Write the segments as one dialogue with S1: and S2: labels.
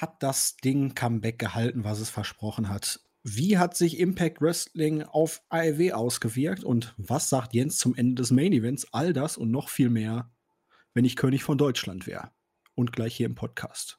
S1: hat das Ding Comeback gehalten, was es versprochen hat? Wie hat sich Impact Wrestling auf AEW ausgewirkt und was sagt Jens zum Ende des Main Events? All das und noch viel mehr, wenn ich König von Deutschland wäre. Und gleich hier im Podcast.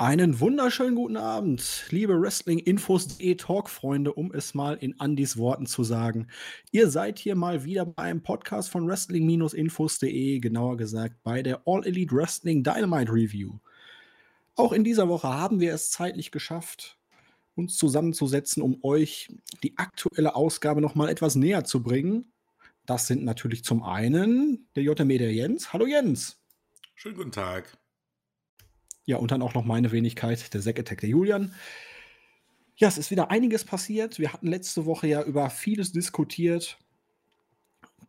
S1: Einen wunderschönen guten Abend, liebe Wrestling-Infos.de Talk-Freunde, um es mal in Andys Worten zu sagen. Ihr seid hier mal wieder beim Podcast von Wrestling-Infos.de, genauer gesagt bei der All Elite Wrestling Dynamite Review. Auch in dieser Woche haben wir es zeitlich geschafft, uns zusammenzusetzen, um euch die aktuelle Ausgabe noch mal etwas näher zu bringen. Das sind natürlich zum einen der JME der Jens. Hallo Jens.
S2: Schönen guten Tag.
S1: Ja, und dann auch noch meine Wenigkeit, der Zack Attack, der Julian. Ja, es ist wieder einiges passiert. Wir hatten letzte Woche ja über vieles diskutiert.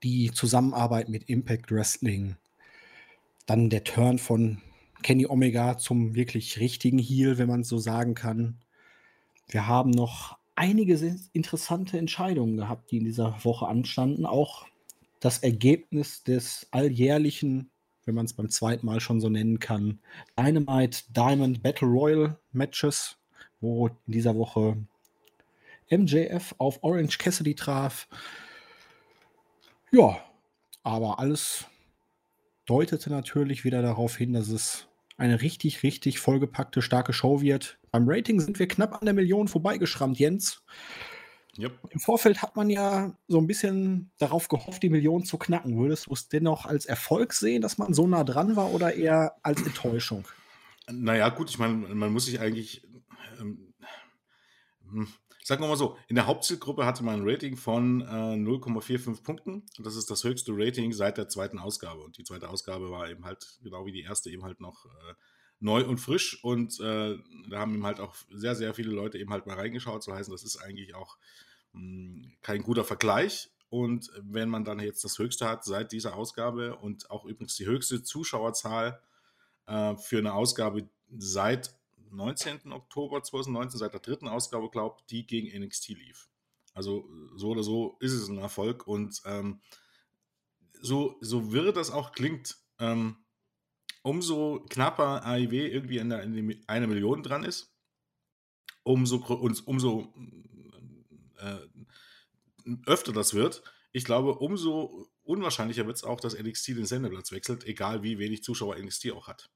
S1: Die Zusammenarbeit mit Impact Wrestling. Dann der Turn von Kenny Omega zum wirklich richtigen Heel, wenn man es so sagen kann. Wir haben noch einige interessante Entscheidungen gehabt, die in dieser Woche anstanden. Auch das Ergebnis des alljährlichen wenn man es beim zweiten Mal schon so nennen kann, Dynamite Diamond Battle Royal Matches, wo in dieser Woche MJF auf Orange Cassidy traf. Ja, aber alles deutete natürlich wieder darauf hin, dass es eine richtig, richtig vollgepackte, starke Show wird. Beim Rating sind wir knapp an der Million vorbeigeschrammt, Jens. Yep. Im Vorfeld hat man ja so ein bisschen darauf gehofft, die Million zu knacken. Würdest du es dennoch als Erfolg sehen, dass man so nah dran war oder eher als Enttäuschung?
S2: Naja, gut, ich meine, man muss sich eigentlich, ähm, hm, sagen wir mal so, in der Hauptzielgruppe hatte man ein Rating von äh, 0,45 Punkten. Das ist das höchste Rating seit der zweiten Ausgabe. Und die zweite Ausgabe war eben halt, genau wie die erste, eben halt noch äh, neu und frisch und äh, da haben ihm halt auch sehr, sehr viele Leute eben halt mal reingeschaut. So heißen, das ist eigentlich auch kein guter Vergleich. Und wenn man dann jetzt das Höchste hat seit dieser Ausgabe und auch übrigens die höchste Zuschauerzahl äh, für eine Ausgabe seit 19. Oktober 2019, seit der dritten Ausgabe, glaubt, die gegen NXT lief. Also so oder so ist es ein Erfolg und ähm, so, so wirr das auch klingt, ähm, umso knapper AIW irgendwie in, der, in einer Million dran ist, umso, umso äh, öfter das wird, ich glaube, umso unwahrscheinlicher wird es auch, dass NXT den Sendeplatz wechselt, egal wie wenig Zuschauer NXT auch hat.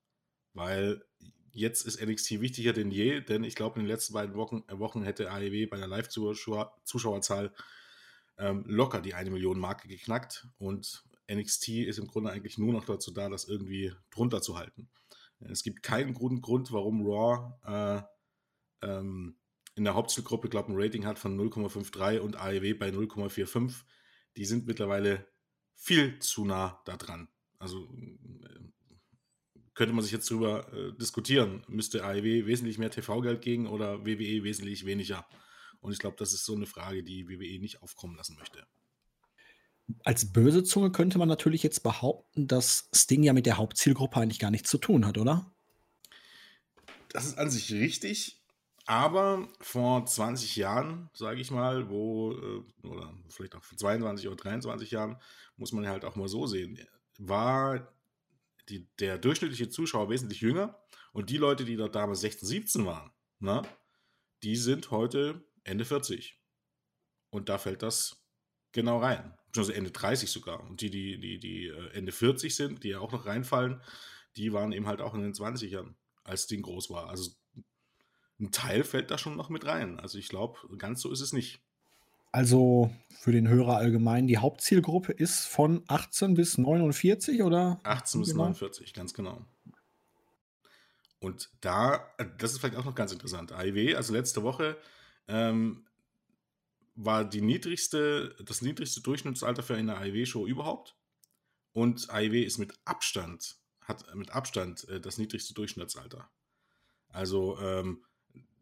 S2: Weil jetzt ist NXT wichtiger denn je, denn ich glaube, in den letzten beiden Wochen, äh, Wochen hätte AEW bei der Live-Zuschauerzahl ähm, locker die eine Million Marke geknackt und NXT ist im Grunde eigentlich nur noch dazu da, das irgendwie drunter zu halten. Es gibt keinen guten Grund, warum Raw äh, ähm, in der Hauptzielgruppe, glaube ein Rating hat von 0,53 und AEW bei 0,45. Die sind mittlerweile viel zu nah da dran. Also äh, könnte man sich jetzt darüber äh, diskutieren, müsste AEW wesentlich mehr TV-Geld gegen oder WWE wesentlich weniger. Und ich glaube, das ist so eine Frage, die WWE nicht aufkommen lassen möchte.
S1: Als böse Zunge könnte man natürlich jetzt behaupten, dass Sting ja mit der Hauptzielgruppe eigentlich gar nichts zu tun hat, oder?
S2: Das ist an sich richtig, aber vor 20 Jahren, sage ich mal, wo, äh, oder vielleicht auch vor 22 oder 23 Jahren, muss man halt auch mal so sehen, war die, der durchschnittliche Zuschauer wesentlich jünger und die Leute, die dort damals 16, 17 waren, na, die sind heute Ende 40. Und da fällt das genau rein. Also Ende 30 sogar. Und die, die, die, die äh, Ende 40 sind, die ja auch noch reinfallen, die waren eben halt auch in den 20ern, als Ding groß war. Also ein Teil fällt da schon noch mit rein. Also ich glaube, ganz so ist es nicht.
S1: Also für den Hörer allgemein, die Hauptzielgruppe ist von 18 bis 49 oder?
S2: 18 bis 49, ganz genau. Und da, das ist vielleicht auch noch ganz interessant. AIW, also letzte Woche, ähm, war die niedrigste, das niedrigste Durchschnittsalter für eine AIW-Show überhaupt. Und AIW ist mit Abstand, hat mit Abstand äh, das niedrigste Durchschnittsalter. Also ähm,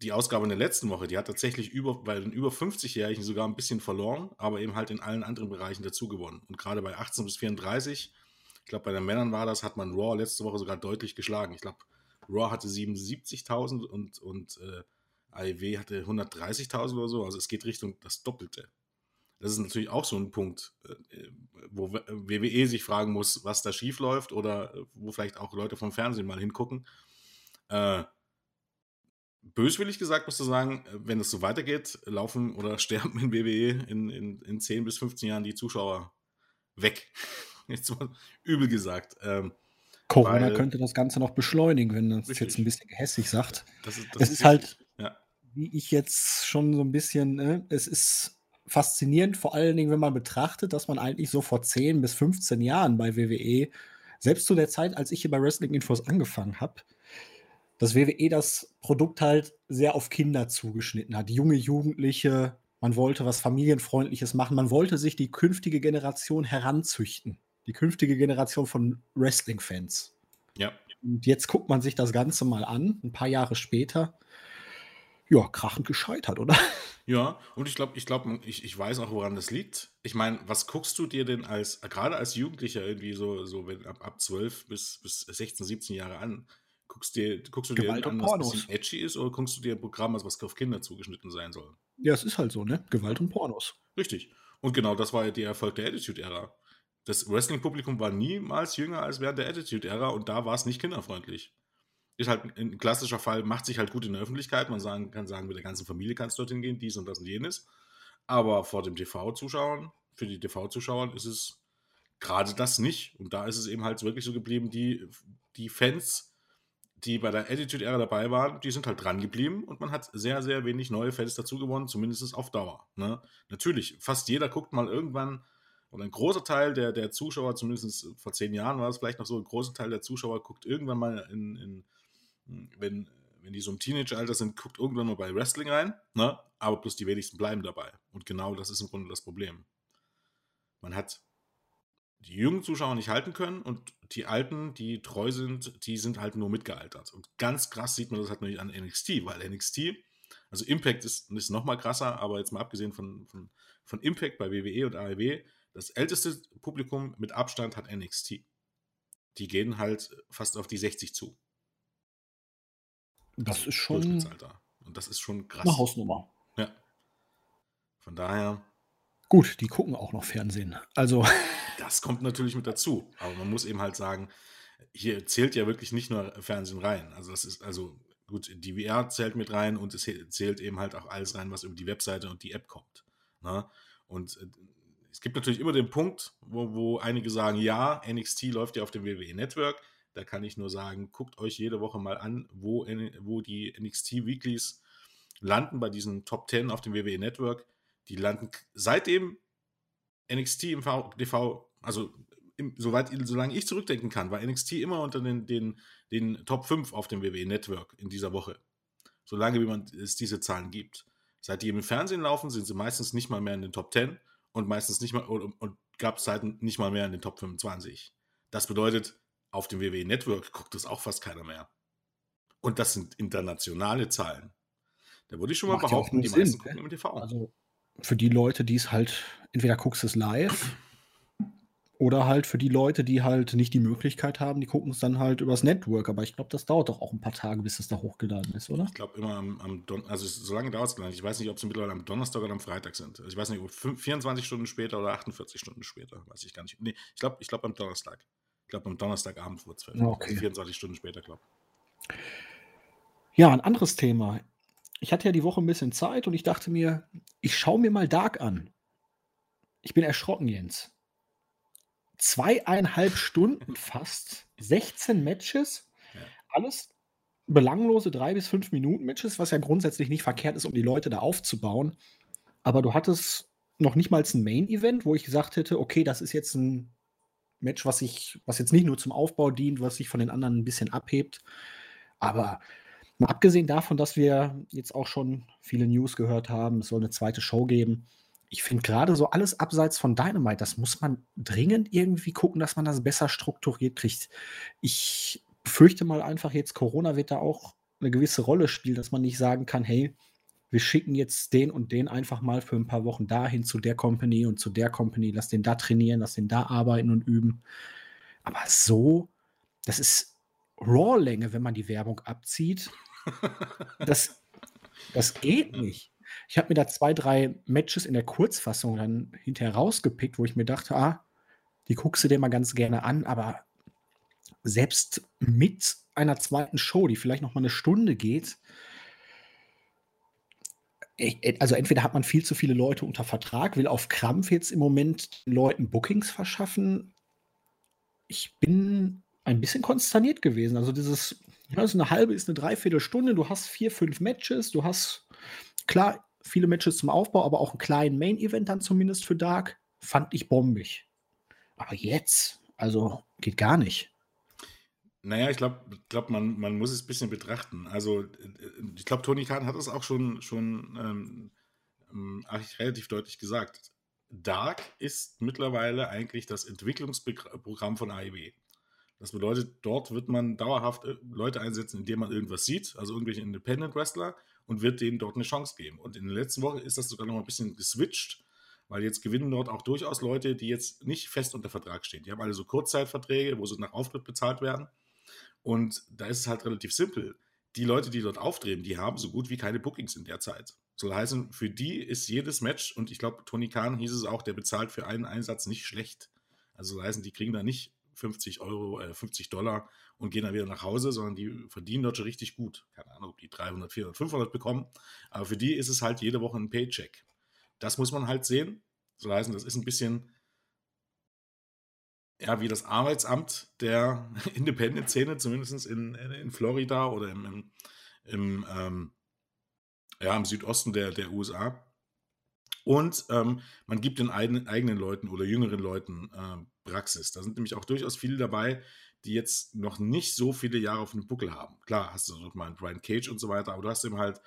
S2: die Ausgabe in der letzten Woche, die hat tatsächlich über, bei den über 50-Jährigen sogar ein bisschen verloren, aber eben halt in allen anderen Bereichen dazu gewonnen. Und gerade bei 18 bis 34, ich glaube, bei den Männern war das, hat man Raw letzte Woche sogar deutlich geschlagen. Ich glaube, Raw hatte 77.000 und, und äh, AEW hatte 130.000 oder so, also es geht Richtung das Doppelte. Das ist natürlich auch so ein Punkt, äh, wo WWE sich fragen muss, was da schief läuft oder wo vielleicht auch Leute vom Fernsehen mal hingucken. Äh, böswillig gesagt musst du sagen, wenn es so weitergeht, laufen oder sterben in WWE in, in, in 10 bis 15 Jahren die Zuschauer weg. Jetzt mal übel gesagt. Ähm,
S1: Corona weil, könnte das Ganze noch beschleunigen, wenn man es jetzt ein bisschen gehässig sagt. Das ist, das es ist, ist halt, ja. wie ich jetzt schon so ein bisschen, äh, es ist faszinierend, vor allen Dingen, wenn man betrachtet, dass man eigentlich so vor 10 bis 15 Jahren bei WWE, selbst zu der Zeit, als ich hier bei Wrestling Infos angefangen habe, dass WWE das Produkt halt sehr auf Kinder zugeschnitten hat. Junge Jugendliche, man wollte was Familienfreundliches machen, man wollte sich die künftige Generation heranzüchten. Die künftige Generation von Wrestling-Fans.
S2: Ja.
S1: Und jetzt guckt man sich das Ganze mal an, ein paar Jahre später. Ja, krachend gescheitert, oder?
S2: Ja, und ich glaube, ich glaube, ich, ich weiß auch, woran das liegt. Ich meine, was guckst du dir denn als, gerade als Jugendlicher irgendwie so, so wenn, ab, ab 12 bis, bis 16, 17 Jahre an? Guckst, dir, guckst du
S1: Gewalt
S2: dir
S1: an,
S2: was bisschen edgy ist oder guckst du dir ein Programm, was auf Kinder zugeschnitten sein soll?
S1: Ja, es ist halt so, ne? Gewalt und Pornos.
S2: Richtig. Und genau das war ja der Erfolg der Attitude-Ära. Das Wrestling-Publikum war niemals jünger als während der Attitude-Ära und da war es nicht kinderfreundlich. Ist halt ein klassischer Fall, macht sich halt gut in der Öffentlichkeit. Man sagen, kann sagen, mit der ganzen Familie kannst du dorthin gehen, dies und das und jenes. Aber vor dem TV-Zuschauern, für die TV-Zuschauern ist es gerade das nicht. Und da ist es eben halt wirklich so geblieben, die, die Fans die bei der Attitude-Ära dabei waren, die sind halt dran geblieben und man hat sehr, sehr wenig neue Fans dazu gewonnen, zumindest auf Dauer. Ne? Natürlich, fast jeder guckt mal irgendwann, oder ein großer Teil der, der Zuschauer, zumindest vor zehn Jahren war es vielleicht noch so, ein großer Teil der Zuschauer guckt irgendwann mal in, in wenn, wenn die so im Teenager-Alter sind, guckt irgendwann mal bei Wrestling rein, ne? aber bloß die wenigsten bleiben dabei. Und genau das ist im Grunde das Problem. Man hat die jungen Zuschauer nicht halten können und die alten, die treu sind, die sind halt nur mitgealtert. Und ganz krass sieht man das halt nur an NXT, weil NXT, also Impact ist, ist nochmal krasser, aber jetzt mal abgesehen von, von, von Impact bei WWE und AEW, das älteste Publikum mit Abstand hat NXT. Die gehen halt fast auf die 60 zu.
S1: Das also ist schon.
S2: Und das ist schon krass.
S1: Eine Hausnummer.
S2: Ja. Von daher.
S1: Gut, die gucken auch noch Fernsehen. Also.
S2: Das kommt natürlich mit dazu. Aber man muss eben halt sagen, hier zählt ja wirklich nicht nur Fernsehen rein. Also das ist, also gut, die VR zählt mit rein und es zählt eben halt auch alles rein, was über die Webseite und die App kommt. Ne? Und äh, es gibt natürlich immer den Punkt, wo, wo einige sagen, ja, NXT läuft ja auf dem WWE Network. Da kann ich nur sagen, guckt euch jede Woche mal an, wo, wo die NXT Weeklies landen bei diesen Top 10 auf dem WWE Network. Die landen seitdem NXT im TV, also im, soweit, solange ich zurückdenken kann, war NXT immer unter den, den, den Top 5 auf dem WWE Network in dieser Woche. Solange wie man es diese Zahlen gibt. Seit die im Fernsehen laufen, sind sie meistens nicht mal mehr in den Top 10 und meistens nicht mal und, und gab es Zeiten nicht mal mehr in den Top 25. Das bedeutet, auf dem WWE Network guckt es auch fast keiner mehr. Und das sind internationale Zahlen. Da würde ich schon mal Macht behaupten, die
S1: Sinn, meisten gucken im TV. Also für die Leute, die es halt, entweder guckst du es live oder halt für die Leute, die halt nicht die Möglichkeit haben, die gucken es dann halt übers Network. Aber ich glaube, das dauert doch auch ein paar Tage, bis es da hochgeladen ist, oder?
S2: Ich glaube immer am, am Don also so lange dauert es gar nicht. Ich weiß nicht, ob sie mittlerweile am Donnerstag oder am Freitag sind. Also ich weiß nicht, ob 24 Stunden später oder 48 Stunden später, weiß ich gar nicht. Nee, ich glaube, ich glaube am Donnerstag. Ich glaube am Donnerstagabend vor 12.
S1: Okay. Also
S2: 24 Stunden später, glaube ich.
S1: Ja, ein anderes Thema ich hatte ja die Woche ein bisschen Zeit und ich dachte mir, ich schaue mir mal Dark an. Ich bin erschrocken, Jens. Zweieinhalb Stunden fast, 16 Matches, ja. alles belanglose drei bis fünf Minuten Matches, was ja grundsätzlich nicht verkehrt ist, um die Leute da aufzubauen. Aber du hattest noch nicht mal ein Main-Event, wo ich gesagt hätte, okay, das ist jetzt ein Match, was ich, was jetzt nicht nur zum Aufbau dient, was sich von den anderen ein bisschen abhebt. Aber Mal abgesehen davon, dass wir jetzt auch schon viele News gehört haben, es soll eine zweite Show geben. Ich finde gerade so alles abseits von Dynamite, das muss man dringend irgendwie gucken, dass man das besser strukturiert kriegt. Ich befürchte mal einfach jetzt, Corona wird da auch eine gewisse Rolle spielen, dass man nicht sagen kann, hey, wir schicken jetzt den und den einfach mal für ein paar Wochen dahin zu der Company und zu der Company, lass den da trainieren, lass den da arbeiten und üben. Aber so, das ist Raw-Länge, wenn man die Werbung abzieht. Das, Das geht nicht. Ich habe mir da zwei, drei Matches in der Kurzfassung dann hinterher rausgepickt, wo ich mir dachte, ah, die guckst du dir mal ganz gerne an, aber selbst mit einer zweiten Show, die vielleicht noch mal eine Stunde geht, also entweder hat man viel zu viele Leute unter Vertrag, will auf Krampf jetzt im Moment den Leuten Bookings verschaffen. Ich bin ein bisschen konsterniert gewesen. Also dieses, also eine halbe ist eine Dreiviertelstunde, du hast vier, fünf Matches, du hast klar viele Matches zum Aufbau, aber auch einen kleinen Main-Event dann zumindest für Dark, fand ich bombig. Aber jetzt, also geht gar nicht.
S2: Naja, ich glaube, glaub, man, man muss es ein bisschen betrachten. Also, ich glaube, Tony Khan hat es auch schon, schon ähm, ähm relativ deutlich gesagt. Dark ist mittlerweile eigentlich das Entwicklungsprogramm von AEW. Das bedeutet, dort wird man dauerhaft äh, Leute einsetzen, indem man irgendwas sieht, also irgendwelche Independent Wrestler, und wird denen dort eine Chance geben. Und in der letzten Woche ist das sogar noch ein bisschen geswitcht, weil jetzt gewinnen dort auch durchaus Leute, die jetzt nicht fest unter Vertrag stehen. Die haben alle so Kurzzeitverträge, wo sie nach Auftritt bezahlt werden. Und da ist es halt relativ simpel. Die Leute, die dort auftreten, die haben so gut wie keine Bookings in der Zeit. Soll heißen, für die ist jedes Match, und ich glaube, Tony Khan hieß es auch, der bezahlt für einen Einsatz nicht schlecht. Also soll heißen, die kriegen da nicht 50 Euro, äh, 50 Dollar und gehen dann wieder nach Hause, sondern die verdienen dort schon richtig gut. Keine Ahnung, ob die 300, 400, 500 bekommen. Aber für die ist es halt jede Woche ein Paycheck. Das muss man halt sehen. Soll heißen, das ist ein bisschen ja, wie das Arbeitsamt der Independent-Szene, zumindest in, in Florida oder im, im, im, ähm, ja, im Südosten der, der USA. Und ähm, man gibt den eigenen, eigenen Leuten oder jüngeren Leuten äh, Praxis. Da sind nämlich auch durchaus viele dabei, die jetzt noch nicht so viele Jahre auf dem Buckel haben. Klar, hast du noch mal einen Brian Cage und so weiter, aber du hast eben halt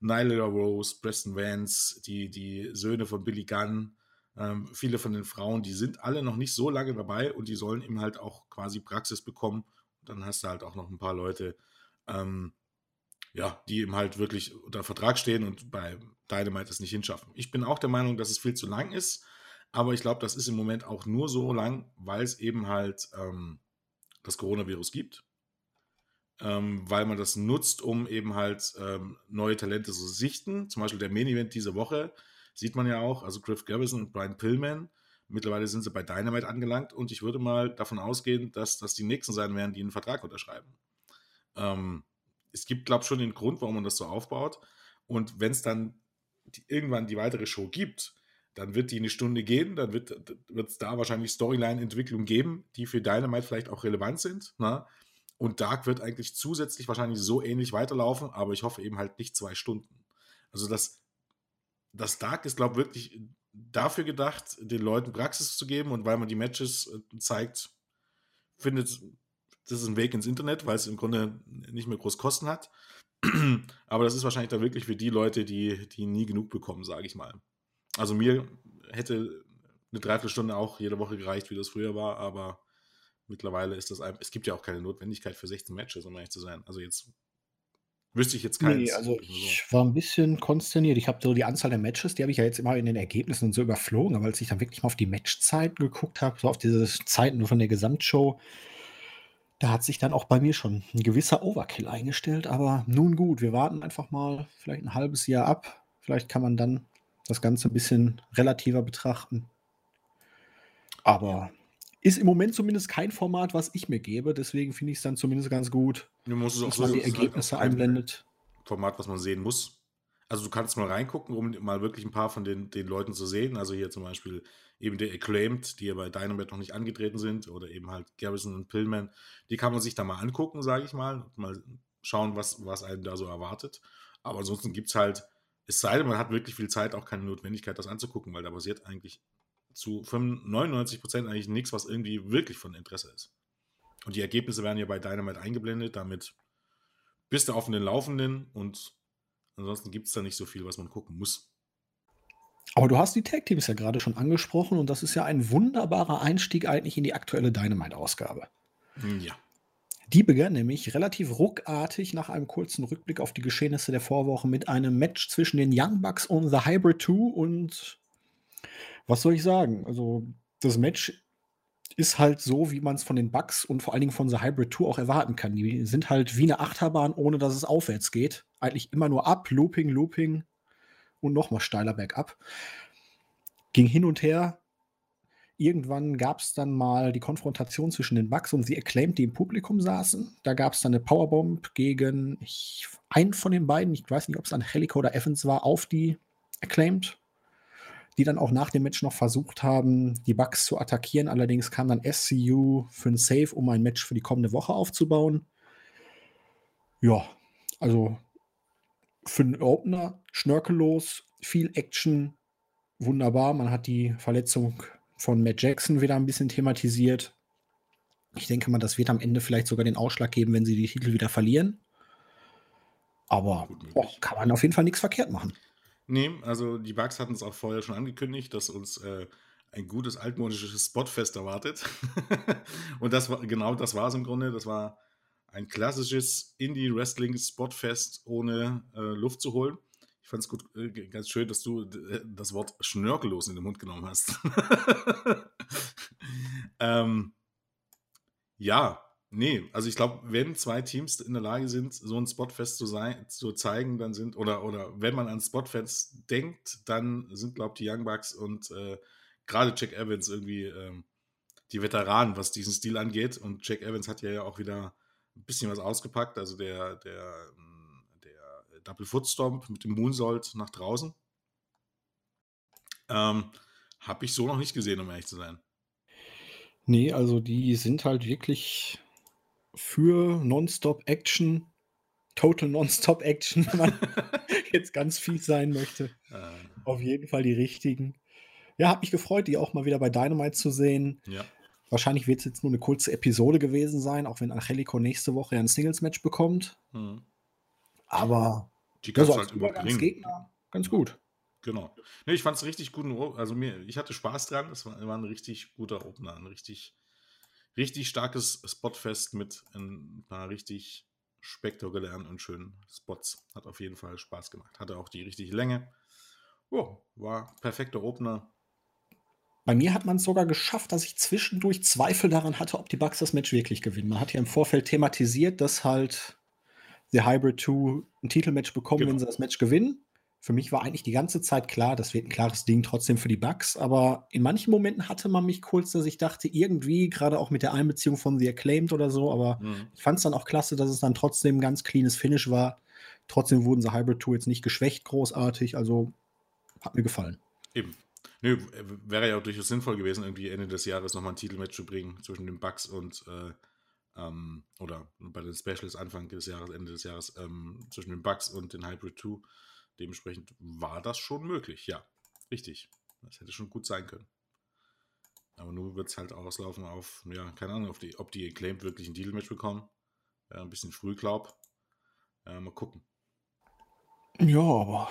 S2: Nyla Rose, Preston Vance, die, die Söhne von Billy Gunn, ähm, viele von den Frauen, die sind alle noch nicht so lange dabei und die sollen eben halt auch quasi Praxis bekommen. dann hast du halt auch noch ein paar Leute, ähm, ja, die eben halt wirklich unter Vertrag stehen und bei Dynamite es nicht hinschaffen. Ich bin auch der Meinung, dass es viel zu lang ist, aber ich glaube, das ist im Moment auch nur so lang, weil es eben halt ähm, das Coronavirus gibt. Ähm, weil man das nutzt, um eben halt ähm, neue Talente zu sichten. Zum Beispiel der Main Event diese Woche Sieht man ja auch, also Griff Garrison und Brian Pillman. Mittlerweile sind sie bei Dynamite angelangt und ich würde mal davon ausgehen, dass das die nächsten sein werden, die einen Vertrag unterschreiben. Ähm, es gibt, glaube ich, schon den Grund, warum man das so aufbaut. Und wenn es dann die, irgendwann die weitere Show gibt, dann wird die eine Stunde gehen, dann wird es da wahrscheinlich Storyline-Entwicklung geben, die für Dynamite vielleicht auch relevant sind. Na? Ne? Und Dark wird eigentlich zusätzlich wahrscheinlich so ähnlich weiterlaufen, aber ich hoffe eben halt nicht zwei Stunden. Also das das Dark ist, glaube ich, wirklich dafür gedacht, den Leuten Praxis zu geben und weil man die Matches äh, zeigt, findet, das ist ein Weg ins Internet, weil es im Grunde nicht mehr groß Kosten hat. Aber das ist wahrscheinlich dann wirklich für die Leute, die, die nie genug bekommen, sage ich mal. Also mir hätte eine Dreiviertelstunde auch jede Woche gereicht, wie das früher war, aber mittlerweile ist das einfach, es gibt ja auch keine Notwendigkeit für 16 Matches, um ehrlich zu sein. Also jetzt Wüsste ich jetzt keins.
S1: Nee, also ich war ein bisschen konsterniert. Ich habe so die Anzahl der Matches, die habe ich ja jetzt immer in den Ergebnissen so überflogen, aber als ich dann wirklich mal auf die Matchzeiten geguckt habe, so auf diese Zeiten nur von der Gesamtshow, da hat sich dann auch bei mir schon ein gewisser Overkill eingestellt. Aber nun gut, wir warten einfach mal vielleicht ein halbes Jahr ab. Vielleicht kann man dann das Ganze ein bisschen relativer betrachten. Aber ist im Moment zumindest kein Format, was ich mir gebe. Deswegen finde ich es dann zumindest ganz gut,
S2: Du musst es auch
S1: dass
S2: so,
S1: man die
S2: es ist halt
S1: Ergebnisse
S2: auch kein
S1: einblendet.
S2: Format, was man sehen muss. Also du kannst mal reingucken, um mal wirklich ein paar von den, den Leuten zu sehen. Also hier zum Beispiel eben der Acclaimed, die ja bei Dynamite noch nicht angetreten sind, oder eben halt Garrison und Pillman. Die kann man sich da mal angucken, sage ich mal. Mal schauen, was, was einen da so erwartet. Aber ansonsten gibt es halt, es sei denn, man hat wirklich viel Zeit, auch keine Notwendigkeit, das anzugucken, weil da passiert eigentlich zu 99 Prozent eigentlich nichts, was irgendwie wirklich von Interesse ist. Und die Ergebnisse werden ja bei Dynamite eingeblendet, damit bist du auf den Laufenden und ansonsten gibt es da nicht so viel, was man gucken muss.
S1: Aber du hast die Tag Teams ja gerade schon angesprochen und das ist ja ein wunderbarer Einstieg eigentlich in die aktuelle Dynamite-Ausgabe.
S2: Hm, ja.
S1: Die begann nämlich relativ ruckartig nach einem kurzen Rückblick auf die Geschehnisse der Vorwoche mit einem Match zwischen den Young Bucks und The Hybrid 2 und was soll ich sagen? Also, das Match ist halt so, wie man es von den Bugs und vor allen Dingen von The Hybrid 2 auch erwarten kann. Die sind halt wie eine Achterbahn, ohne dass es aufwärts geht. Eigentlich immer nur ab, Looping, Looping und nochmal steiler bergab. Ging hin und her. Irgendwann gab es dann mal die Konfrontation zwischen den Bugs und sie Acclaimed, die im Publikum saßen. Da gab es dann eine Powerbomb gegen ich, einen von den beiden, ich weiß nicht, ob es Angelica oder Evans war, auf die Acclaimed die dann auch nach dem Match noch versucht haben, die Bugs zu attackieren. Allerdings kam dann SCU für ein Save, um ein Match für die kommende Woche aufzubauen. Ja, also für einen Opener schnörkellos, viel Action, wunderbar. Man hat die Verletzung von Matt Jackson wieder ein bisschen thematisiert. Ich denke mal, das wird am Ende vielleicht sogar den Ausschlag geben, wenn sie die Titel wieder verlieren. Aber oh, kann man auf jeden Fall nichts verkehrt machen.
S2: Nee, also die Bugs hatten es auch vorher schon angekündigt, dass uns äh, ein gutes altmodisches Spotfest erwartet. und das war genau das war es im Grunde. Das war ein klassisches Indie-Wrestling-Spotfest ohne äh, Luft zu holen. Ich fand es gut, äh, ganz schön, dass du äh, das Wort schnörkellos in den Mund genommen hast. ähm, ja, Nee, also ich glaube, wenn zwei Teams in der Lage sind, so ein Spotfest zu, sein, zu zeigen, dann sind, oder, oder wenn man an Spotfest denkt, dann sind, glaube ich, die Young Bucks und äh, gerade Jack Evans irgendwie ähm, die Veteranen, was diesen Stil angeht. Und Jack Evans hat ja auch wieder ein bisschen was ausgepackt. Also der, der, ähm, der Double Foot Stomp mit dem Moonsault nach draußen. Ähm, Habe ich so noch nicht gesehen, um ehrlich zu sein.
S1: Nee, also die sind halt wirklich für Nonstop-Action, Total Nonstop-Action, wenn man jetzt ganz fies sein möchte. Ah. Auf jeden Fall die richtigen. Ja, hat mich gefreut, die auch mal wieder bei Dynamite zu sehen.
S2: Ja.
S1: Wahrscheinlich wird es jetzt nur eine kurze Episode gewesen sein, auch wenn Angelico nächste Woche ein Singles-Match bekommt.
S2: Hm.
S1: Aber
S2: die kannst so halt als
S1: Gegner ganz gut.
S2: Genau. Nee, ich fand es richtig gut. Also mir, ich hatte Spaß dran. Es war, war ein richtig guter Opener, ein richtig richtig starkes Spotfest mit ein paar richtig spektakulären und schönen Spots. Hat auf jeden Fall Spaß gemacht. Hatte auch die richtige Länge. Oh, war perfekter Opener.
S1: Bei mir hat man es sogar geschafft, dass ich zwischendurch Zweifel daran hatte, ob die Bugs das Match wirklich gewinnen. Man hat ja im Vorfeld thematisiert, dass halt The Hybrid 2 ein Titelmatch bekommen, genau. wenn sie das Match gewinnen. Für mich war eigentlich die ganze Zeit klar, das wird ein klares Ding trotzdem für die Bugs, aber in manchen Momenten hatte man mich kurz, dass ich dachte, irgendwie, gerade auch mit der Einbeziehung von The Acclaimed oder so, aber mhm. ich fand es dann auch klasse, dass es dann trotzdem ein ganz cleanes Finish war. Trotzdem wurden sie Hybrid 2 jetzt nicht geschwächt, großartig, also hat mir gefallen.
S2: Eben. Nö, wäre ja auch durchaus sinnvoll gewesen, irgendwie Ende des Jahres nochmal ein Titelmatch zu bringen zwischen den Bugs und äh, ähm, oder bei den Specials Anfang des Jahres, Ende des Jahres, ähm, zwischen den Bugs und den Hybrid 2. Dementsprechend war das schon möglich, ja. Richtig. Das hätte schon gut sein können. Aber nur wird es halt auslaufen auf, ja, keine Ahnung, die, ob die Acclaimed wirklich ein Deal-Match bekommen. Ja, ein bisschen früh, glaub. Ja, mal gucken.
S1: Ja, aber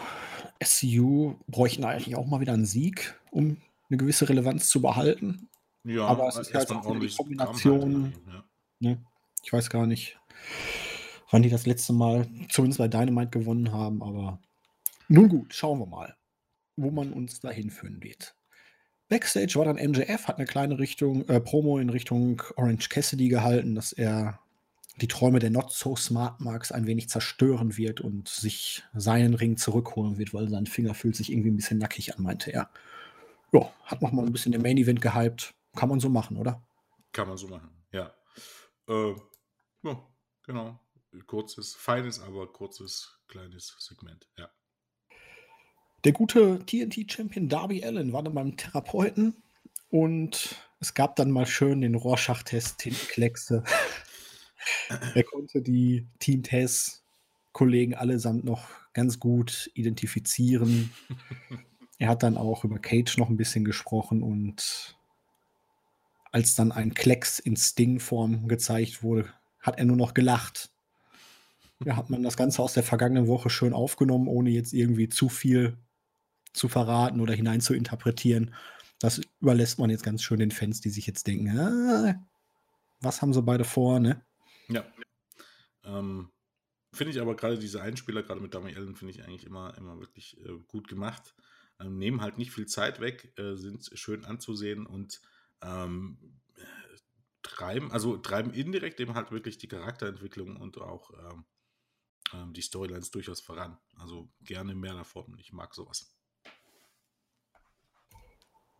S1: SCU bräuchten eigentlich auch mal wieder einen Sieg, um eine gewisse Relevanz zu behalten.
S2: Ja,
S1: aber es ist halt auch eine Kombination. Halt, ja. Ne? Ich weiß gar nicht, wann die das letzte Mal, zumindest bei Dynamite gewonnen haben, aber nun gut, schauen wir mal, wo man uns dahin führen wird. Backstage war dann MJF, hat eine kleine Richtung, äh, Promo in Richtung Orange Cassidy gehalten, dass er die Träume der Not So Smart Marks ein wenig zerstören wird und sich seinen Ring zurückholen wird, weil sein Finger fühlt sich irgendwie ein bisschen nackig an, meinte er. Ja, hat nochmal ein bisschen den Main Event gehypt. Kann man so machen, oder?
S2: Kann man so machen, ja. Äh, ja, genau. Kurzes, feines, aber kurzes, kleines Segment, ja.
S1: Der gute TNT-Champion Darby Allen war dann beim Therapeuten und es gab dann mal schön den Rorschach-Test Kleckse. er konnte die Team-Test-Kollegen allesamt noch ganz gut identifizieren. er hat dann auch über Cage noch ein bisschen gesprochen und als dann ein Klecks in Sting-Form gezeigt wurde, hat er nur noch gelacht. Ja, hat man das Ganze aus der vergangenen Woche schön aufgenommen, ohne jetzt irgendwie zu viel zu verraten oder hinein zu interpretieren. Das überlässt man jetzt ganz schön den Fans, die sich jetzt denken, ah, was haben sie beide vor, ne?
S2: Ja. Ähm, finde ich aber gerade diese Einspieler, gerade mit Dummy Allen, finde ich eigentlich immer, immer wirklich äh, gut gemacht. Ähm, nehmen halt nicht viel Zeit weg, äh, sind schön anzusehen und ähm, treiben. Also treiben indirekt eben halt wirklich die Charakterentwicklung und auch ähm, ähm, die Storylines durchaus voran. Also gerne mehr davon. Ich mag sowas.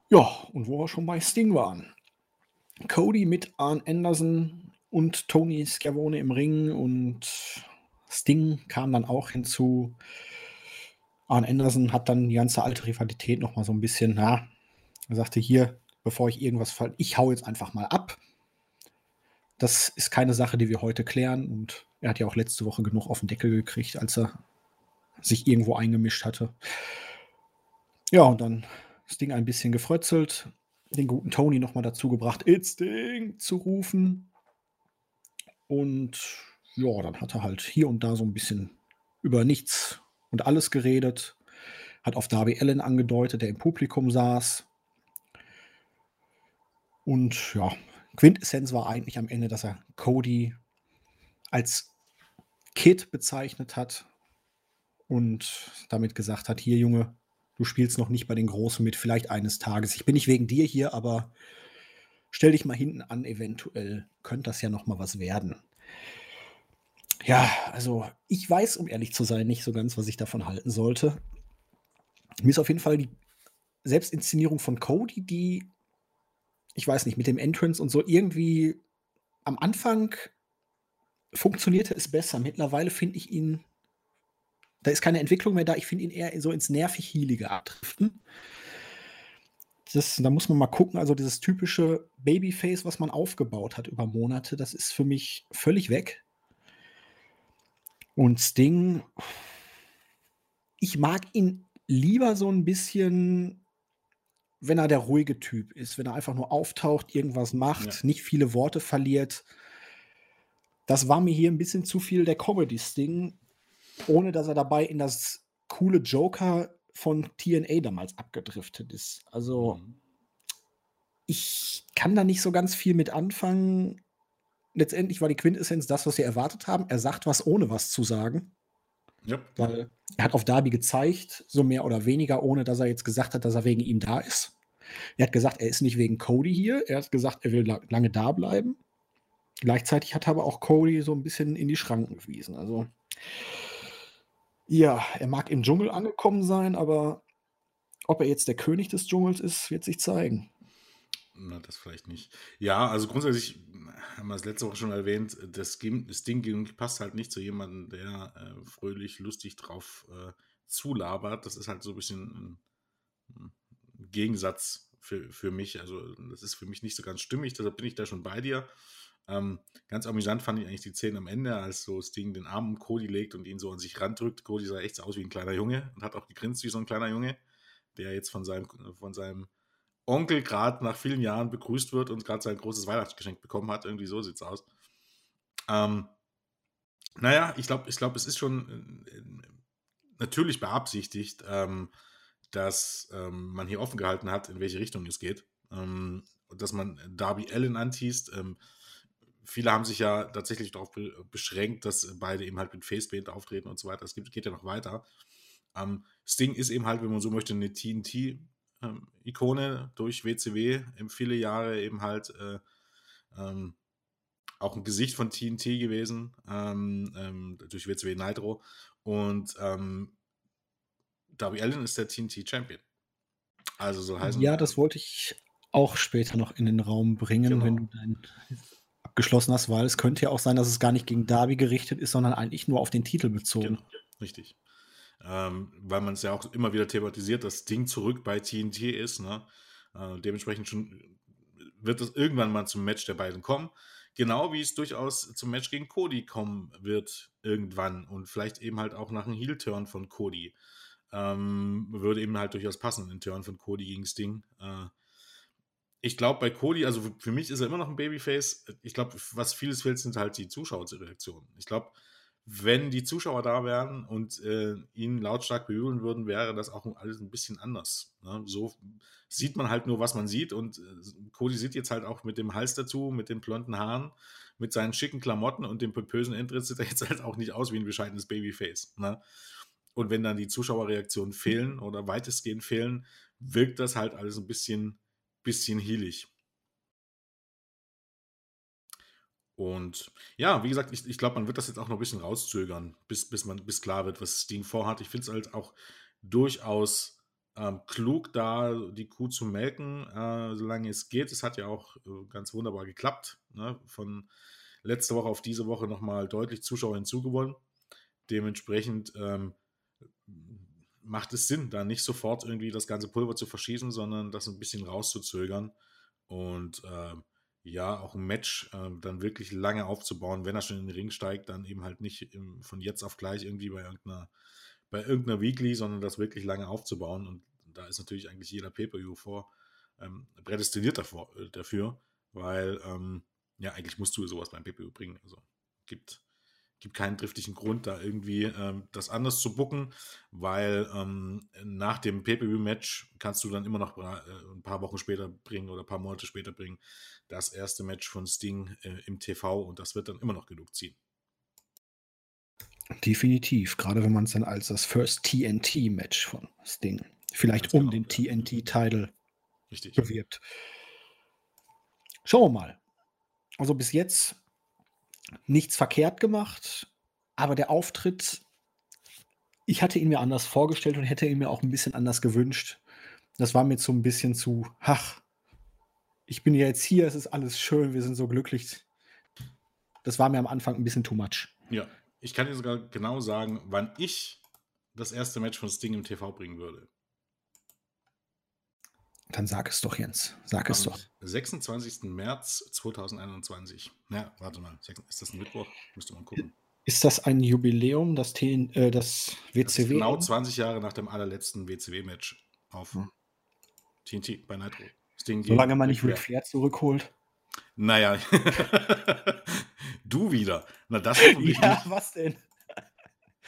S1: Ja, und wo wir schon bei Sting waren. Cody mit Arn Anderson und Tony Schiavone im Ring und Sting kam dann auch hinzu. Arn Anderson hat dann die ganze alte Rivalität noch mal so ein bisschen, na, er sagte hier, bevor ich irgendwas fall, ich hau jetzt einfach mal ab. Das ist keine Sache, die wir heute klären und er hat ja auch letzte Woche genug auf den Deckel gekriegt, als er sich irgendwo eingemischt hatte. Ja, und dann das Ding ein bisschen gefrötzelt, den guten Tony nochmal dazu gebracht, It's Ding zu rufen. Und ja, dann hat er halt hier und da so ein bisschen über nichts und alles geredet. Hat auf Darby Allen angedeutet, der im Publikum saß. Und ja, Quintessenz war eigentlich am Ende, dass er Cody als Kid bezeichnet hat und damit gesagt hat, hier Junge, du spielst noch nicht bei den Großen mit, vielleicht eines Tages. Ich bin nicht wegen dir hier, aber stell dich mal hinten an, eventuell könnte das ja noch mal was werden. Ja, also ich weiß, um ehrlich zu sein, nicht so ganz, was ich davon halten sollte. Mir ist auf jeden Fall die Selbstinszenierung von Cody, die, ich weiß nicht, mit dem Entrance und so irgendwie am Anfang funktionierte es besser. Mittlerweile finde ich ihn da ist keine Entwicklung mehr da. Ich finde ihn eher so ins nervig-hielige abdriften. Das, da muss man mal gucken. Also, dieses typische Babyface, was man aufgebaut hat über Monate, das ist für mich völlig weg. Und Sting, ich mag ihn lieber so ein bisschen, wenn er der ruhige Typ ist, wenn er einfach nur auftaucht, irgendwas macht, ja. nicht viele Worte verliert. Das war mir hier ein bisschen zu viel der Comedy-Sting ohne dass er dabei in das coole Joker von TNA damals abgedriftet ist. Also, mhm. ich kann da nicht so ganz viel mit anfangen. Letztendlich war die Quintessenz das, was sie erwartet haben. Er sagt was, ohne was zu sagen.
S2: Ja.
S1: Weil er hat auf Darby gezeigt, so mehr oder weniger, ohne dass er jetzt gesagt hat, dass er wegen ihm da ist. Er hat gesagt, er ist nicht wegen Cody hier. Er hat gesagt, er will lange da bleiben. Gleichzeitig hat er aber auch Cody so ein bisschen in die Schranken gewiesen. Also, ja, er mag im Dschungel angekommen sein, aber ob er jetzt der König des Dschungels ist, wird sich zeigen.
S2: Na, das vielleicht nicht. Ja, also grundsätzlich haben wir es letzte Woche schon erwähnt, das, das Ding passt halt nicht zu jemandem, der äh, fröhlich, lustig drauf äh, zulabert. Das ist halt so ein bisschen ein, Gegensatz für, für mich. Also, das ist für mich nicht so ganz stimmig, deshalb bin ich da schon bei dir. Ähm, ganz amüsant fand ich eigentlich die Szene am Ende, als so Sting den Arm um Cody legt und ihn so an sich randrückt. Cody sah echt so aus wie ein kleiner Junge und hat auch gegrinst wie so ein kleiner Junge, der jetzt von seinem, von seinem Onkel gerade nach vielen Jahren begrüßt wird und gerade sein großes Weihnachtsgeschenk bekommen hat. Irgendwie so sieht es aus. Ähm, naja, ich glaube, ich glaub, es ist schon äh, natürlich beabsichtigt, ähm, dass ähm, man hier offen gehalten hat, in welche Richtung es geht. Ähm, dass man Darby Allen antießt. Ähm, viele haben sich ja tatsächlich darauf beschränkt, dass beide eben halt mit Faceband auftreten und so weiter. Es geht ja noch weiter. Ähm, Sting ist eben halt, wenn man so möchte, eine TNT-Ikone ähm, durch WCW, im viele Jahre eben halt äh, ähm, auch ein Gesicht von TNT gewesen, ähm, ähm, durch WCW Nitro. Und ähm, Darby Allen ist der TNT-Champion. Also so heißen.
S1: Ja, das wollte ich auch später noch in den Raum bringen, genau. wenn du dein abgeschlossen hast, weil es könnte ja auch sein, dass es gar nicht gegen Darby gerichtet ist, sondern eigentlich nur auf den Titel bezogen. Genau,
S2: richtig. Ähm, weil man es ja auch immer wieder thematisiert, dass Ding zurück bei TNT ist. Ne? Äh, dementsprechend schon wird es irgendwann mal zum Match der beiden kommen. Genau wie es durchaus zum Match gegen Cody kommen wird irgendwann und vielleicht eben halt auch nach einem Heel-Turn von Cody. Ähm, würde eben halt durchaus passen, ein Turn von Cody gegen Sting. Äh, ich glaube, bei Cody, also für mich ist er immer noch ein Babyface. Ich glaube, was vieles fehlt, sind halt die Zuschauerreaktionen. Ich glaube, wenn die Zuschauer da wären und äh, ihn lautstark bejubeln würden, wäre das auch alles ein bisschen anders. Ne? So sieht man halt nur, was man sieht. Und äh, Cody sieht jetzt halt auch mit dem Hals dazu, mit den blonden Haaren, mit seinen schicken Klamotten und dem pompösen Entritt sieht er jetzt halt auch nicht aus wie ein bescheidenes Babyface. Ne? Und wenn dann die Zuschauerreaktionen fehlen oder weitestgehend fehlen, wirkt das halt alles ein bisschen bisschen hielig. Und ja, wie gesagt, ich, ich glaube, man wird das jetzt auch noch ein bisschen rauszögern, bis, bis, man, bis klar wird, was Sting vorhat. Ich finde es halt auch durchaus ähm, klug, da die Kuh zu melken, äh, solange es geht. Es hat ja auch äh, ganz wunderbar geklappt. Ne? Von letzter Woche auf diese Woche nochmal deutlich Zuschauer hinzugewonnen. Dementsprechend ähm, macht es Sinn, da nicht sofort irgendwie das ganze Pulver zu verschießen, sondern das ein bisschen rauszuzögern. Und äh, ja, auch ein Match äh, dann wirklich lange aufzubauen, wenn er schon in den Ring steigt, dann eben halt nicht im, von jetzt auf gleich irgendwie bei irgendeiner, bei irgendeiner Weekly, sondern das wirklich lange aufzubauen. Und da ist natürlich eigentlich jeder Pay-Per-View vor ähm, prädestiniert davor, äh, dafür, weil ähm, ja, eigentlich musst du sowas beim Pay-Per-View bringen. Also gibt gibt keinen triftigen Grund, da irgendwie ähm, das anders zu bucken, weil ähm, nach dem Pay-Per-View-Match kannst du dann immer noch äh, ein paar Wochen später bringen oder ein paar Monate später bringen das erste Match von Sting äh, im TV und das wird dann immer noch genug ziehen.
S1: Definitiv, gerade wenn man es dann als das First TNT-Match von Sting vielleicht um genau, den ja. TNT-Title bewirbt. Schauen wir mal. Also bis jetzt nichts verkehrt gemacht, aber der Auftritt, ich hatte ihn mir anders vorgestellt und hätte ihn mir auch ein bisschen anders gewünscht. Das war mir so ein bisschen zu, ach, ich bin ja jetzt hier, es ist alles schön, wir sind so glücklich. Das war mir am Anfang ein bisschen too much.
S2: Ja, ich kann dir sogar genau sagen, wann ich das erste Match von Sting im TV bringen würde.
S1: Dann sag es doch, Jens. Sag es doch.
S2: 26. März 2021. Ja, warte mal. Ist das ein Mittwoch? Müsste man gucken.
S1: Ist das ein Jubiläum, das, TN, äh, das WCW? Das
S2: genau 20 Jahre nach dem allerletzten WCW-Match auf hm. TNT bei Nitro.
S1: Solange man nicht Ric Flair zurückholt.
S2: Naja. du wieder. Na, das
S1: hoffentlich ja, nicht. was denn?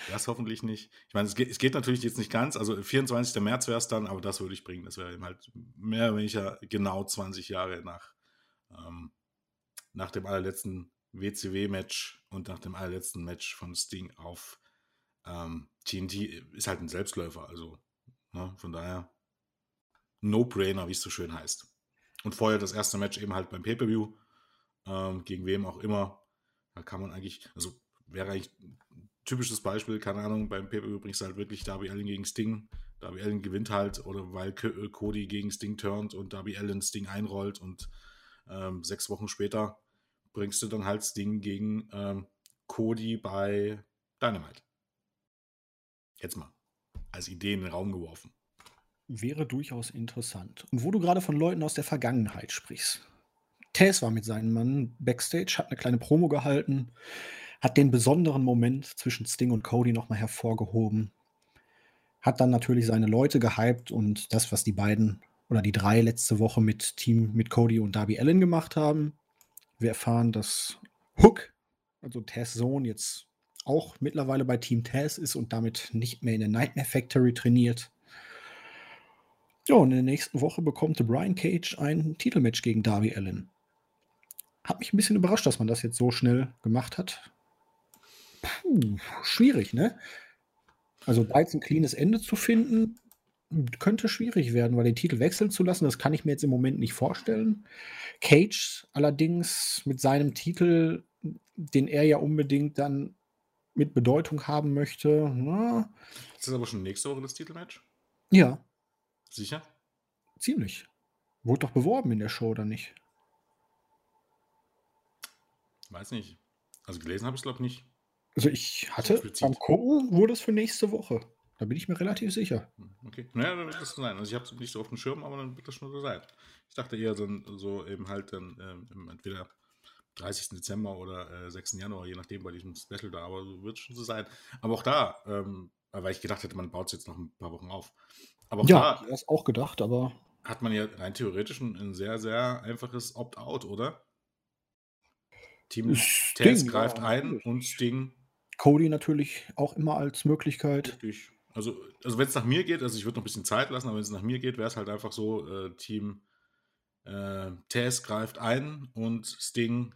S2: Das hoffentlich nicht. Ich meine, es geht, es geht, natürlich jetzt nicht ganz. Also 24. März wäre es dann, aber das würde ich bringen. Das wäre eben halt mehr oder weniger genau 20 Jahre nach, ähm, nach dem allerletzten WCW-Match und nach dem allerletzten Match von Sting auf ähm, TNT. Ist halt ein Selbstläufer. Also ne, von daher No-Brainer, wie es so schön heißt. Und vorher das erste Match eben halt beim Pay-Per-View. Ähm, gegen wem auch immer. Da kann man eigentlich, also wäre eigentlich typisches Beispiel, keine Ahnung, beim bringst du halt wirklich Darby Allen gegen Sting. Darby Allen gewinnt halt, oder weil äh, Cody gegen Sting turnt und Darby Allen Sting einrollt und ähm, sechs Wochen später bringst du dann halt Sting gegen ähm, Cody bei Dynamite. Jetzt mal. Als Idee in den Raum geworfen.
S1: Wäre durchaus interessant. Und wo du gerade von Leuten aus der Vergangenheit sprichst. Tess war mit seinem Mann backstage, hat eine kleine Promo gehalten hat den besonderen Moment zwischen Sting und Cody nochmal hervorgehoben. Hat dann natürlich seine Leute gehypt und das, was die beiden oder die drei letzte Woche mit Team mit Cody und Darby Allen gemacht haben. Wir erfahren, dass Hook, also Tess Sohn, jetzt auch mittlerweile bei Team Tess ist und damit nicht mehr in der Nightmare Factory trainiert. Ja, und in der nächsten Woche bekommt Brian Cage ein Titelmatch gegen Darby Allen. Hat mich ein bisschen überrascht, dass man das jetzt so schnell gemacht hat. Puh, schwierig, ne? Also da jetzt ein cleanes Ende zu finden, könnte schwierig werden, weil den Titel wechseln zu lassen, das kann ich mir jetzt im Moment nicht vorstellen. Cage allerdings mit seinem Titel, den er ja unbedingt dann mit Bedeutung haben möchte. Na,
S2: ist das aber schon nächste Woche das Titelmatch?
S1: Ja.
S2: Sicher?
S1: Ziemlich. Wurde doch beworben in der Show, oder nicht?
S2: Weiß nicht. Also gelesen habe ich es, glaube ich, nicht.
S1: Also ich hatte beim Gucken wurde es für nächste Woche. Da bin ich mir relativ sicher.
S2: Hm, okay. Naja, dann wird das so sein. Also ich habe es nicht so auf dem Schirm, aber dann wird das schon so sein. Ich dachte eher so, so eben halt dann ähm, entweder 30. Dezember oder äh, 6. Januar, je nachdem bei diesem Special da, aber so wird es schon so sein. Aber auch da, ähm, weil ich gedacht hätte, man baut es jetzt noch ein paar Wochen auf. Aber auch
S1: ja, da ist auch gedacht, aber.
S2: Hat man ja rein theoretisch ein, ein sehr, sehr einfaches Opt-out, oder? Team Tess greift ja, ein und Sting
S1: Cody natürlich auch immer als Möglichkeit.
S2: Richtig. Also, also wenn es nach mir geht, also ich würde noch ein bisschen Zeit lassen, aber wenn es nach mir geht, wäre es halt einfach so, äh, Team äh, Tess greift ein und Sting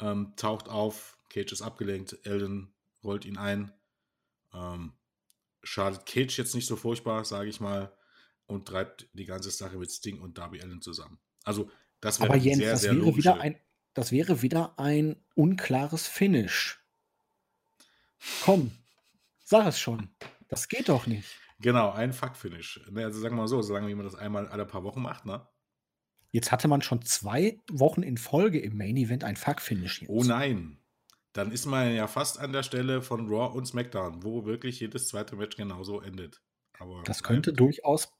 S2: ähm, taucht auf, Cage ist abgelenkt, Elden rollt ihn ein. Ähm, schadet Cage jetzt nicht so furchtbar, sage ich mal, und treibt die ganze Sache mit Sting und Darby Allen zusammen. Also das wäre
S1: sehr, das sehr wäre wieder ein das wäre wieder ein unklares Finish. Komm, sag es schon. Das geht doch nicht.
S2: Genau, ein Fuck-Finish. Ne, also sagen wir mal so, solange man das einmal alle paar Wochen macht, ne?
S1: Jetzt hatte man schon zwei Wochen in Folge im Main Event ein Fuck-Finish.
S2: Oh nein. Dann ist man ja fast an der Stelle von Raw und SmackDown, wo wirklich jedes zweite Match genauso endet.
S1: Aber das könnte nein. durchaus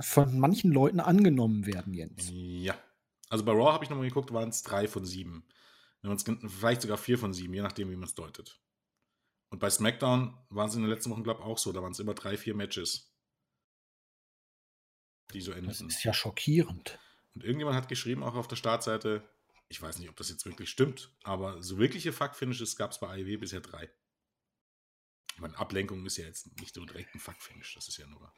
S1: von manchen Leuten angenommen werden, Jens.
S2: Ja. Also bei Raw habe ich nochmal geguckt, waren es drei von sieben. Vielleicht sogar vier von sieben, je nachdem, wie man es deutet. Und bei SmackDown waren es in den letzten Wochen, glaube ich, auch so. Da waren es immer drei, vier Matches,
S1: die so enden. Das ist ja schockierend.
S2: Und irgendjemand hat geschrieben, auch auf der Startseite, ich weiß nicht, ob das jetzt wirklich stimmt, aber so wirkliche Fuck-Finishes gab es bei AEW bisher drei. Ich meine, Ablenkung ist ja jetzt nicht so direkt ein Fuck-Finish, das ist ja nur.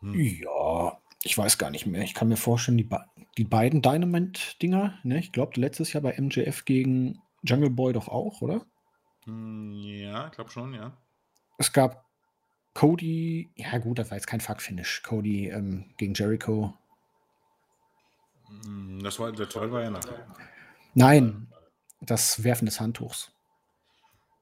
S1: Hm. Ja, ich weiß gar nicht mehr. Ich kann mir vorstellen, die, die beiden Dynamite-Dinger, ne? ich glaube, letztes Jahr bei MJF gegen Jungle Boy doch auch, oder?
S2: Hm, ja, ich glaube schon, ja.
S1: Es gab Cody, ja gut, das war jetzt kein Fuck-Finish. Cody ähm, gegen Jericho.
S2: Hm, das war, der Toll war ja nachher.
S1: Nein, das Werfen des Handtuchs.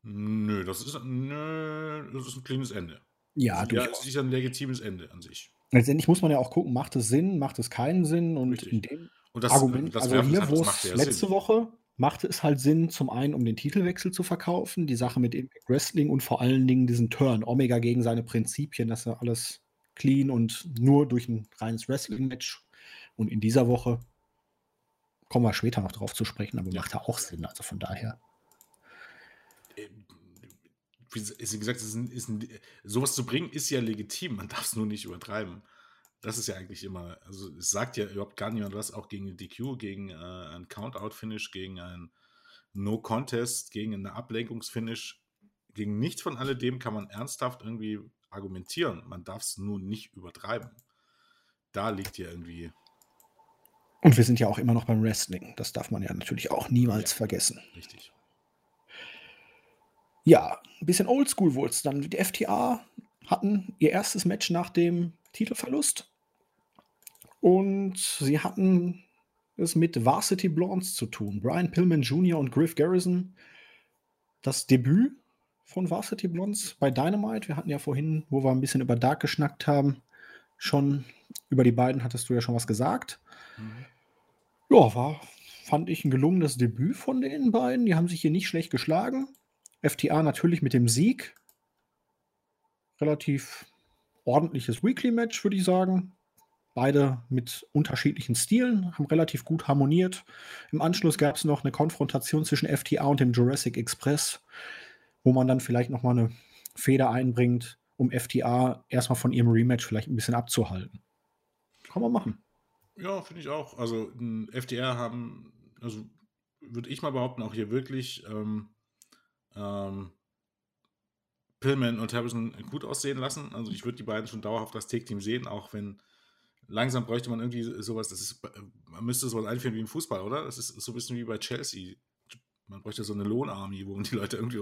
S2: Nö, das ist, nö, das ist ein cleanes Ende.
S1: Ja,
S2: das ist, ja, ist ein legitimes Ende an sich.
S1: Letztendlich muss man ja auch gucken, macht es Sinn, macht es keinen Sinn und Richtig. in dem und das, Argument, das also hier, wo es letzte Sinn. Woche machte es halt Sinn, zum einen, um den Titelwechsel zu verkaufen, die Sache mit Impact Wrestling und vor allen Dingen diesen Turn, Omega gegen seine Prinzipien, dass er alles clean und nur durch ein reines Wrestling-Match. Und in dieser Woche kommen wir später noch drauf zu sprechen, aber ja. macht er auch Sinn, also von daher.
S2: Äh, wie gesagt, ist ein, ist ein, sowas zu bringen ist ja legitim, man darf es nur nicht übertreiben. Das ist ja eigentlich immer, also es sagt ja überhaupt gar niemand was, auch gegen DQ, gegen äh, ein Count-Out-Finish, gegen ein No-Contest, gegen eine Ablenkungsfinish. Gegen nichts von alledem kann man ernsthaft irgendwie argumentieren. Man darf es nur nicht übertreiben. Da liegt ja irgendwie.
S1: Und wir sind ja auch immer noch beim Wrestling. Das darf man ja natürlich auch niemals ja, vergessen.
S2: Richtig.
S1: Ja, ein bisschen oldschool wurde es dann. Die FTA hatten ihr erstes Match nach dem Titelverlust. Und sie hatten es mit Varsity Blondes zu tun. Brian Pillman Jr. und Griff Garrison. Das Debüt von Varsity Blondes bei Dynamite. Wir hatten ja vorhin, wo wir ein bisschen über Dark geschnackt haben, schon über die beiden hattest du ja schon was gesagt. Mhm. Ja, war, fand ich ein gelungenes Debüt von den beiden. Die haben sich hier nicht schlecht geschlagen. FTA natürlich mit dem Sieg. Relativ ordentliches Weekly-Match, würde ich sagen. Beide mit unterschiedlichen Stilen, haben relativ gut harmoniert. Im Anschluss gab es noch eine Konfrontation zwischen FTA und dem Jurassic Express, wo man dann vielleicht nochmal eine Feder einbringt, um FTA erstmal von ihrem Rematch vielleicht ein bisschen abzuhalten. Kann man machen.
S2: Ja, finde ich auch. Also FDR haben, also würde ich mal behaupten, auch hier wirklich ähm, ähm, Pillman und Harrison gut aussehen lassen. Also ich würde die beiden schon dauerhaft als Take-Team sehen, auch wenn langsam bräuchte man irgendwie sowas, das ist, man müsste sowas einführen wie im Fußball, oder? Das ist so ein bisschen wie bei Chelsea. Man bräuchte so eine Lohnarmee, wo man die Leute irgendwie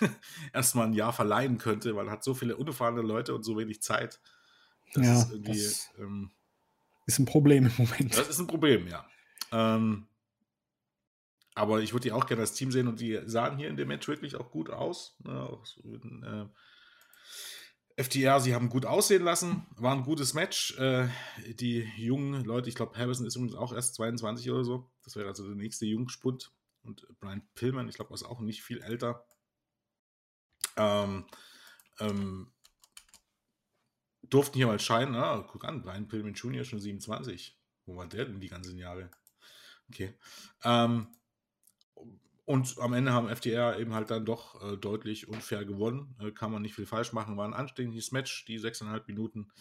S2: erstmal ein Jahr verleihen könnte, weil man hat so viele unerfahrene Leute und so wenig Zeit.
S1: Das ja, ist irgendwie. Das ähm, ist ein Problem im Moment.
S2: Das ist ein Problem, ja. Ähm, aber ich würde die auch gerne als Team sehen und die sahen hier in dem Match wirklich auch gut aus. Ne? Auch so äh, FTR, sie haben gut aussehen lassen, war ein gutes Match. Äh, die jungen Leute, ich glaube, Harrison ist übrigens auch erst 22 oder so. Das wäre also der nächste Jungspund. Und Brian Pillman, ich glaube, ist auch nicht viel älter. Ähm, ähm, durften hier mal scheinen. Ah, guck an, Brian Pillman Jr. schon 27. Wo war der denn die ganzen Jahre? Okay. Ähm, und am Ende haben FDR eben halt dann doch äh, deutlich unfair gewonnen. Äh, kann man nicht viel falsch machen. War ein anständiges Match, die sechseinhalb Minuten.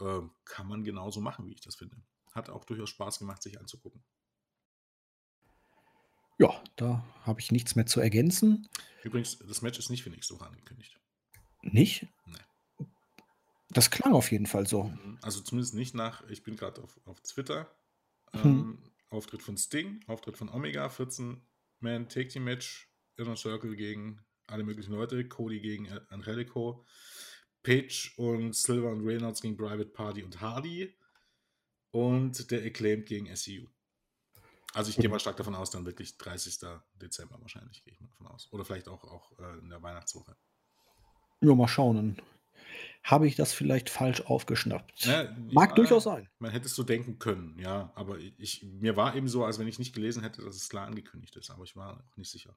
S2: Äh, kann man genauso machen, wie ich das finde. Hat auch durchaus Spaß gemacht, sich anzugucken.
S1: Ja, da habe ich nichts mehr zu ergänzen.
S2: Übrigens, das Match ist nicht für nächste Woche angekündigt.
S1: Nicht? Nee. Das klang auf jeden Fall so.
S2: Mhm. Also zumindest nicht nach, ich bin gerade auf, auf Twitter. Hm. Ähm, hm. Auftritt von Sting, Auftritt von Omega, 14 man Take Team Match, Inner Circle gegen alle möglichen Leute, Cody gegen Angelico, Page und Silver und Reynolds gegen Private Party und Hardy und der Acclaimed gegen SEU. Also ich gehe mal stark davon aus, dann wirklich 30. Dezember wahrscheinlich, gehe ich mal davon aus. Oder vielleicht auch, auch äh, in der Weihnachtswoche.
S1: Ja, mal schauen. Habe ich das vielleicht falsch aufgeschnappt.
S2: Ja,
S1: Mag
S2: ja,
S1: durchaus sein.
S2: Man hätte es so denken können, ja. Aber ich, mir war eben so, als wenn ich nicht gelesen hätte, dass es klar angekündigt ist. Aber ich war auch nicht sicher.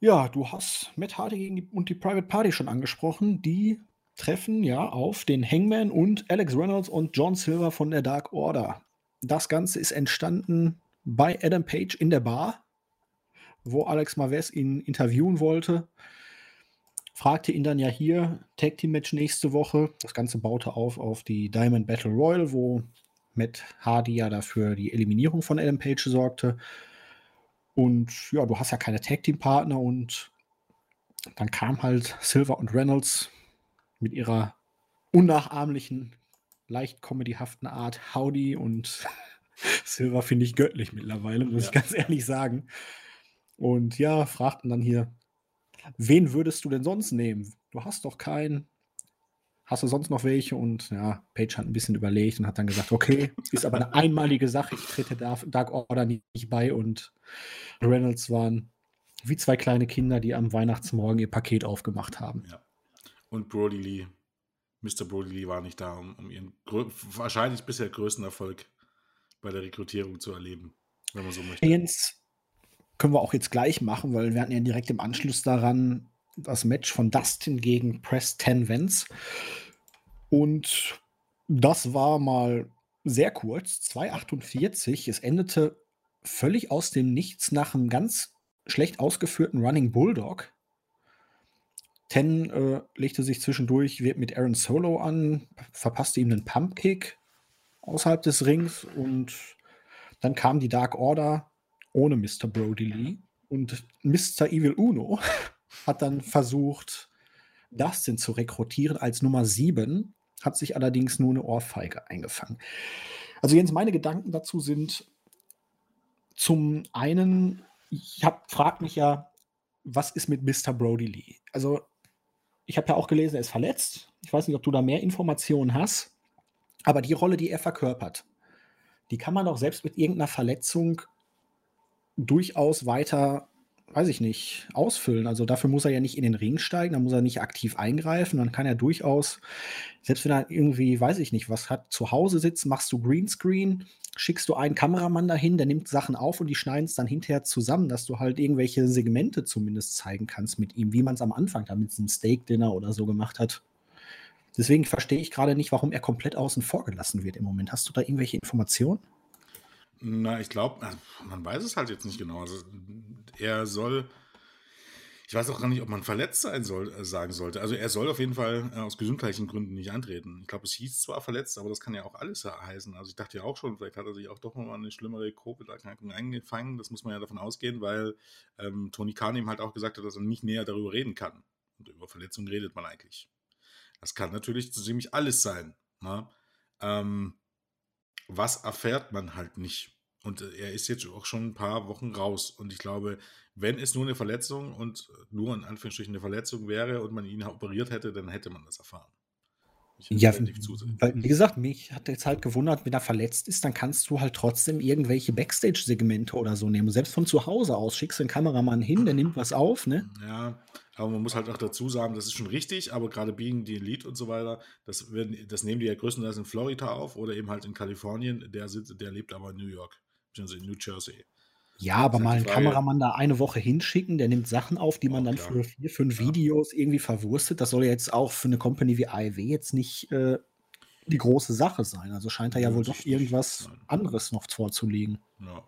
S1: Ja, du hast Matt Hardy gegen die, und die Private Party schon angesprochen. Die treffen ja auf den Hangman und Alex Reynolds und John Silver von der Dark Order. Das Ganze ist entstanden bei Adam Page in der Bar, wo Alex Maves ihn interviewen wollte. Fragte ihn dann ja hier, Tag Team Match nächste Woche. Das Ganze baute auf auf die Diamond Battle Royal, wo Matt Hardy ja dafür die Eliminierung von Adam Page sorgte. Und ja, du hast ja keine Tag Team Partner und dann kam halt Silver und Reynolds mit ihrer unnachahmlichen, leicht comedyhaften Art Howdy und Silver finde ich göttlich mittlerweile, muss
S2: Ja.
S1: ich ganz ehrlich sagen. Und ja, fragten dann hier, wen würdest du denn sonst nehmen? Du hast doch keinen. Hast du sonst noch welche? Und ja, Page hat ein bisschen überlegt und hat dann gesagt, okay, ist aber eine einmalige Sache, ich trete Dark Order nicht bei. Und Reynolds waren wie zwei kleine Kinder, die am Weihnachtsmorgen ihr Paket aufgemacht haben.
S2: Ja. Und Brody Lee, Mr. Brody Lee war nicht da, um, um ihren wahrscheinlich bisher größten Erfolg bei der Rekrutierung zu erleben, wenn man so möchte.
S1: Jens, können wir auch jetzt gleich machen, weil wir hatten ja direkt im Anschluss daran das Match von Dustin gegen Preston Vance. Und das war mal sehr kurz, 2,48. Es endete völlig aus dem Nichts nach einem ganz schlecht ausgeführten Running Bulldog. Ten äh, legte sich zwischendurch mit Aaron Solo an, verpasste ihm einen Pumpkick außerhalb des Rings und dann kam die Dark Order ohne Mr. Brody Lee und Mr. Evil Uno hat dann versucht, Dustin zu rekrutieren als Nummer 7, hat sich allerdings nur eine Ohrfeige eingefangen. Also Jens, meine Gedanken dazu sind zum einen, ich hab, frag mich ja, was ist mit Mr. Brody Lee? Also ich habe ja auch gelesen, er ist verletzt. Ich weiß nicht, ob du da mehr Informationen hast, aber die Rolle, die er verkörpert, die kann man doch selbst mit irgendeiner Verletzung durchaus weiter, weiß ich nicht, ausfüllen. Also dafür muss er ja nicht in den Ring steigen, da muss er nicht aktiv eingreifen. Dann kann er durchaus, selbst wenn er irgendwie, weiß ich nicht, was hat, zu Hause sitzt, machst du Greenscreen, schickst du einen Kameramann dahin, der nimmt Sachen auf und die schneiden es dann hinterher zusammen, dass du halt irgendwelche Segmente zumindest zeigen kannst mit ihm, wie man es am Anfang da mit diesem Steak-Dinner oder so gemacht hat. Deswegen verstehe ich gerade nicht, warum er komplett außen vor gelassen wird im Moment. Hast du da irgendwelche Informationen?
S2: Na, ich glaube, man weiß es halt jetzt nicht genau. Also, er soll, ich weiß auch gar nicht, ob man verletzt sein soll, äh, sagen sollte. Also er soll auf jeden Fall äh, aus gesundheitlichen Gründen nicht antreten. Ich glaube, es hieß zwar verletzt, aber das kann ja auch alles heißen. Also ich dachte ja auch schon, vielleicht hat er sich auch doch nochmal eine schlimmere Covid-Erkrankung eingefangen. Das muss man ja davon ausgehen, weil ähm, Tony Khan ihm halt auch gesagt hat, dass er nicht näher darüber reden kann. Und über Verletzungen redet man eigentlich. Das kann natürlich ziemlich alles sein. Ne? Ähm, was erfährt man halt nicht. Und äh, er ist jetzt auch schon ein paar Wochen raus. Und ich glaube, wenn es nur eine Verletzung und nur in Anführungsstrichen eine Verletzung wäre und man ihn operiert hätte, dann hätte man das erfahren.
S1: Ja, weil, wie gesagt, mich hat jetzt halt gewundert, wenn er verletzt ist, dann kannst du halt trotzdem irgendwelche Backstage-Segmente oder so nehmen. Selbst von zu Hause aus schickst du einen Kameramann hin, der nimmt was auf, ne?
S2: Ja, aber man muss halt auch dazu sagen, das ist schon richtig, aber gerade Being the Elite und so weiter, das, werden, das nehmen die ja größtenteils in Florida auf oder eben halt in Kalifornien. Der, sitzt, der lebt aber in New York, beziehungsweise in New Jersey.
S1: Ja, aber mal einen Kameramann da eine Woche hinschicken, der nimmt Sachen auf, die man
S2: Oh,
S1: dann
S2: klar.
S1: für vier, fünf
S2: Ja.
S1: Videos irgendwie verwurstet. Das soll ja jetzt auch für eine Company wie AEW jetzt nicht äh, die große Sache sein. Also scheint da ja
S2: Nö,
S1: wohl doch irgendwas
S2: Nein.
S1: anderes noch vorzulegen.
S2: Ja.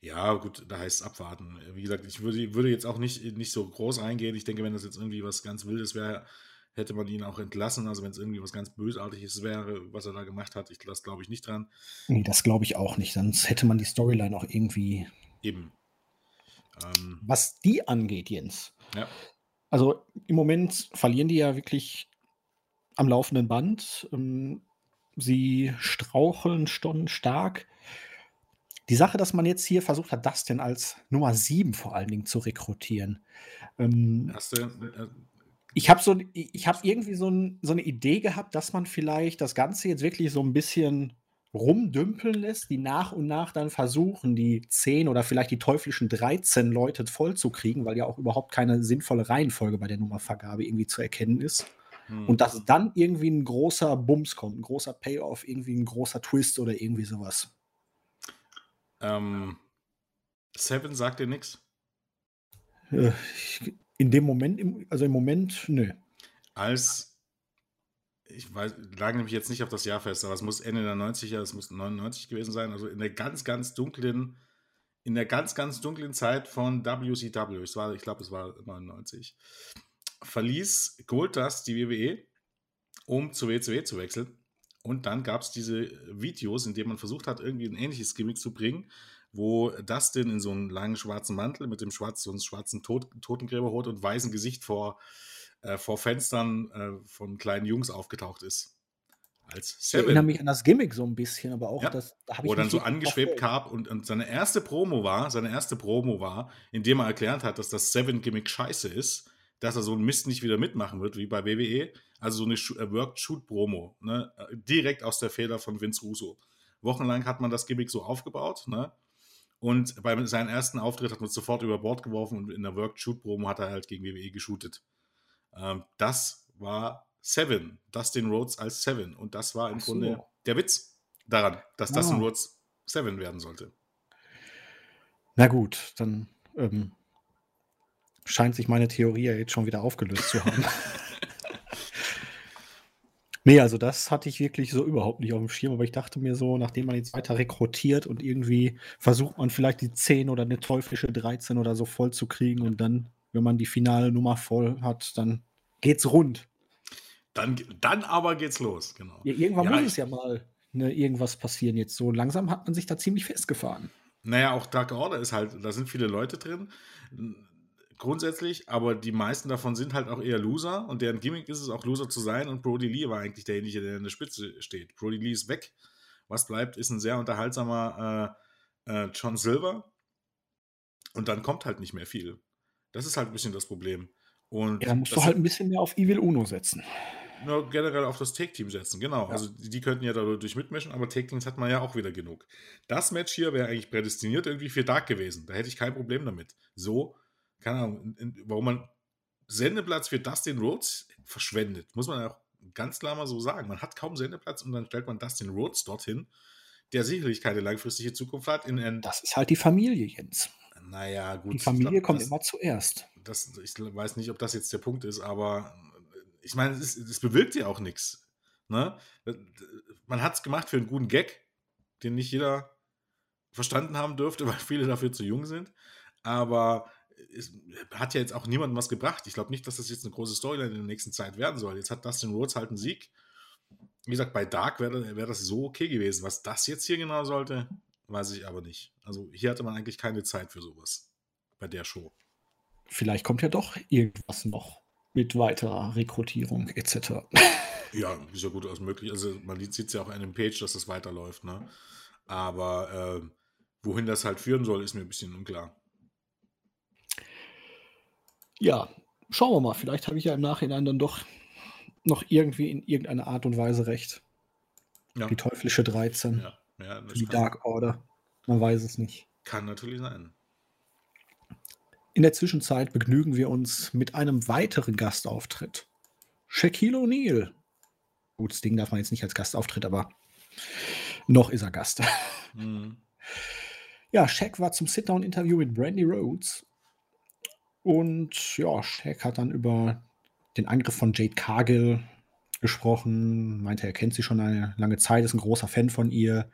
S2: Ja, gut, da heißt es abwarten. Wie gesagt, ich würde, würde jetzt auch nicht, nicht so groß reingehen. Ich denke, wenn das jetzt irgendwie was ganz Wildes wäre, hätte man ihn auch entlassen. Also wenn es irgendwie was ganz Bösartiges wäre, was er da gemacht hat, ich das glaube ich nicht dran.
S1: Nee, das glaube ich auch nicht. Sonst hätte man die Storyline auch irgendwie.
S2: Eben. Ähm,
S1: Was die angeht, Jens.
S2: ja.
S1: Also im Moment verlieren die ja wirklich am laufenden Band. Ähm, Sie straucheln schon stark. Die Sache, dass man jetzt hier versucht hat, Dustin als Nummer 7 vor allen Dingen zu rekrutieren. Ähm,
S2: Hast du, äh,
S1: ich habe so, ich habe irgendwie so, ein, so eine Idee gehabt, dass man vielleicht das Ganze jetzt wirklich so ein bisschen rumdümpeln lässt, die nach und nach dann versuchen, die 10 oder vielleicht die teuflischen 13 Leute vollzukriegen, weil ja auch überhaupt keine sinnvolle Reihenfolge bei der Nummervergabe irgendwie zu erkennen ist. Hm. Und dass dann irgendwie ein großer Bums kommt, ein großer Payoff, irgendwie ein großer Twist oder irgendwie sowas.
S2: Ähm, Seven sagt dir nichts?
S1: Äh, in dem Moment, also im Moment, nö.
S2: Als ich weiß, lag nämlich jetzt nicht auf das Jahr fest, aber es muss Ende der 90er, es muss 99 gewesen sein, also in der ganz, ganz dunklen, in der ganz, ganz dunklen Zeit von WCW, ich, ich glaube, es war 99, verließ Goldust die WWE, um zur WCW zu wechseln. Und dann gab es diese Videos, in denen man versucht hat, irgendwie ein ähnliches Gimmick zu bringen, wo Dustin in so einem langen schwarzen Mantel mit dem schwarzen, so einem schwarzen Tot, Totengräberhut und weißen Gesicht vor äh, vor Fenstern äh, von kleinen Jungs aufgetaucht ist.
S1: Als Seven. Ich erinnere mich an das Gimmick so ein bisschen, aber auch
S2: ja.
S1: das
S2: da Wo dann so angeschwebt kam und, und, seine erste Promo war, seine erste Promo war, indem er erklärt hat, dass das Seven-Gimmick scheiße ist, dass er so einen Mist nicht wieder mitmachen wird, wie bei WWE. Also so eine äh, Work-Shoot-Promo, ne? Äh, direkt aus der Feder von Vince Russo. Wochenlang hat man das Gimmick so aufgebaut, ne? Und bei seinem ersten Auftritt hat man es sofort über Bord geworfen und in der Work-Shoot-Promo hat er halt gegen WWE geshootet. Ähm, das war Seven, Dustin Rhodes als Seven. Und das war im so. Grunde der Witz daran, dass ah. Dustin Rhodes Seven werden sollte.
S1: Na gut, dann ähm, scheint sich meine Theorie ja jetzt schon wieder aufgelöst zu haben. nee, also das hatte ich wirklich so überhaupt nicht auf dem Schirm, aber ich dachte mir so, nachdem man jetzt weiter rekrutiert und irgendwie versucht man vielleicht die 10 oder eine teuflische 13 oder so voll zu kriegen und dann wenn man die finale Nummer voll hat, dann geht's rund.
S2: Dann, dann aber geht's los, genau.
S1: Ja, irgendwann ja, muss es ja mal ne, irgendwas passieren jetzt. So langsam hat man sich da ziemlich festgefahren.
S2: Naja, auch Dark Order ist halt, da sind viele Leute drin, grundsätzlich, aber die meisten davon sind halt auch eher Loser und deren Gimmick ist es auch Loser zu sein und Brody Lee war eigentlich derjenige, der in der Spitze steht. Brody Lee ist weg. Was bleibt, ist ein sehr unterhaltsamer äh, äh, John Silver und dann kommt halt nicht mehr viel. Das ist halt ein bisschen das Problem. Und
S1: ja, dann musst du halt ein bisschen mehr auf Evil Uno setzen.
S2: Ja, generell auf das Take-Team setzen, genau. Ja. Also die, die, könnten ja dadurch mitmischen, aber Take-Teams hat man ja auch wieder genug. Das Match hier wäre eigentlich prädestiniert irgendwie für Dark gewesen. Da hätte ich kein Problem damit. So, keine Ahnung, warum man Sendeplatz für Dustin Rhodes verschwendet, muss man ja auch ganz klar mal so sagen. Man hat kaum Sendeplatz und dann stellt man Dustin Rhodes dorthin, der sicherlich keine langfristige Zukunft hat. In,
S1: das ist halt die Familie, Jens.
S2: Naja, gut.
S1: Die Familie glaub, kommt das, immer zuerst.
S2: Das, ich weiß nicht, ob das jetzt der Punkt ist, aber ich meine, es, es bewirkt ja auch nichts. Ne? Man hat es gemacht für einen guten Gag, den nicht jeder verstanden haben dürfte, weil viele dafür zu jung sind. Aber es hat ja jetzt auch niemandem was gebracht. Ich glaube nicht, dass das jetzt eine große Storyline in der nächsten Zeit werden soll. Jetzt hat Dustin Rhodes halt einen Sieg. Wie gesagt, bei Dark wäre wär das so okay gewesen. Was das jetzt hier genau sollte, Weiß ich aber nicht. Also hier hatte man eigentlich keine Zeit für sowas bei der Show.
S1: Vielleicht kommt ja doch irgendwas noch mit weiterer Rekrutierung etc.
S2: Ja, ist ja gut als möglich. Also man sieht es ja auch an dem Page, dass das weiterläuft. Ne? Aber äh, wohin das halt führen soll, ist mir ein bisschen unklar.
S1: Ja, schauen wir mal. Vielleicht habe ich ja im Nachhinein dann doch noch irgendwie in irgendeiner Art und Weise recht. Ja. Die teuflische 13. Ja. Ja, die Dark Order. Man weiß es nicht.
S2: Kann natürlich sein.
S1: In der Zwischenzeit begnügen wir uns mit einem weiteren Gastauftritt. Shaquille O'Neal. Gut, das Ding darf man jetzt nicht als Gastauftritt, aber noch ist er Gast. Mhm. Ja, Shaq war zum Sit-Down-Interview mit Brandy Rhodes. Und ja, Shaq hat dann über den Angriff von Jade Cargill gesprochen, meinte, er kennt sie schon eine lange Zeit, ist ein großer Fan von ihr.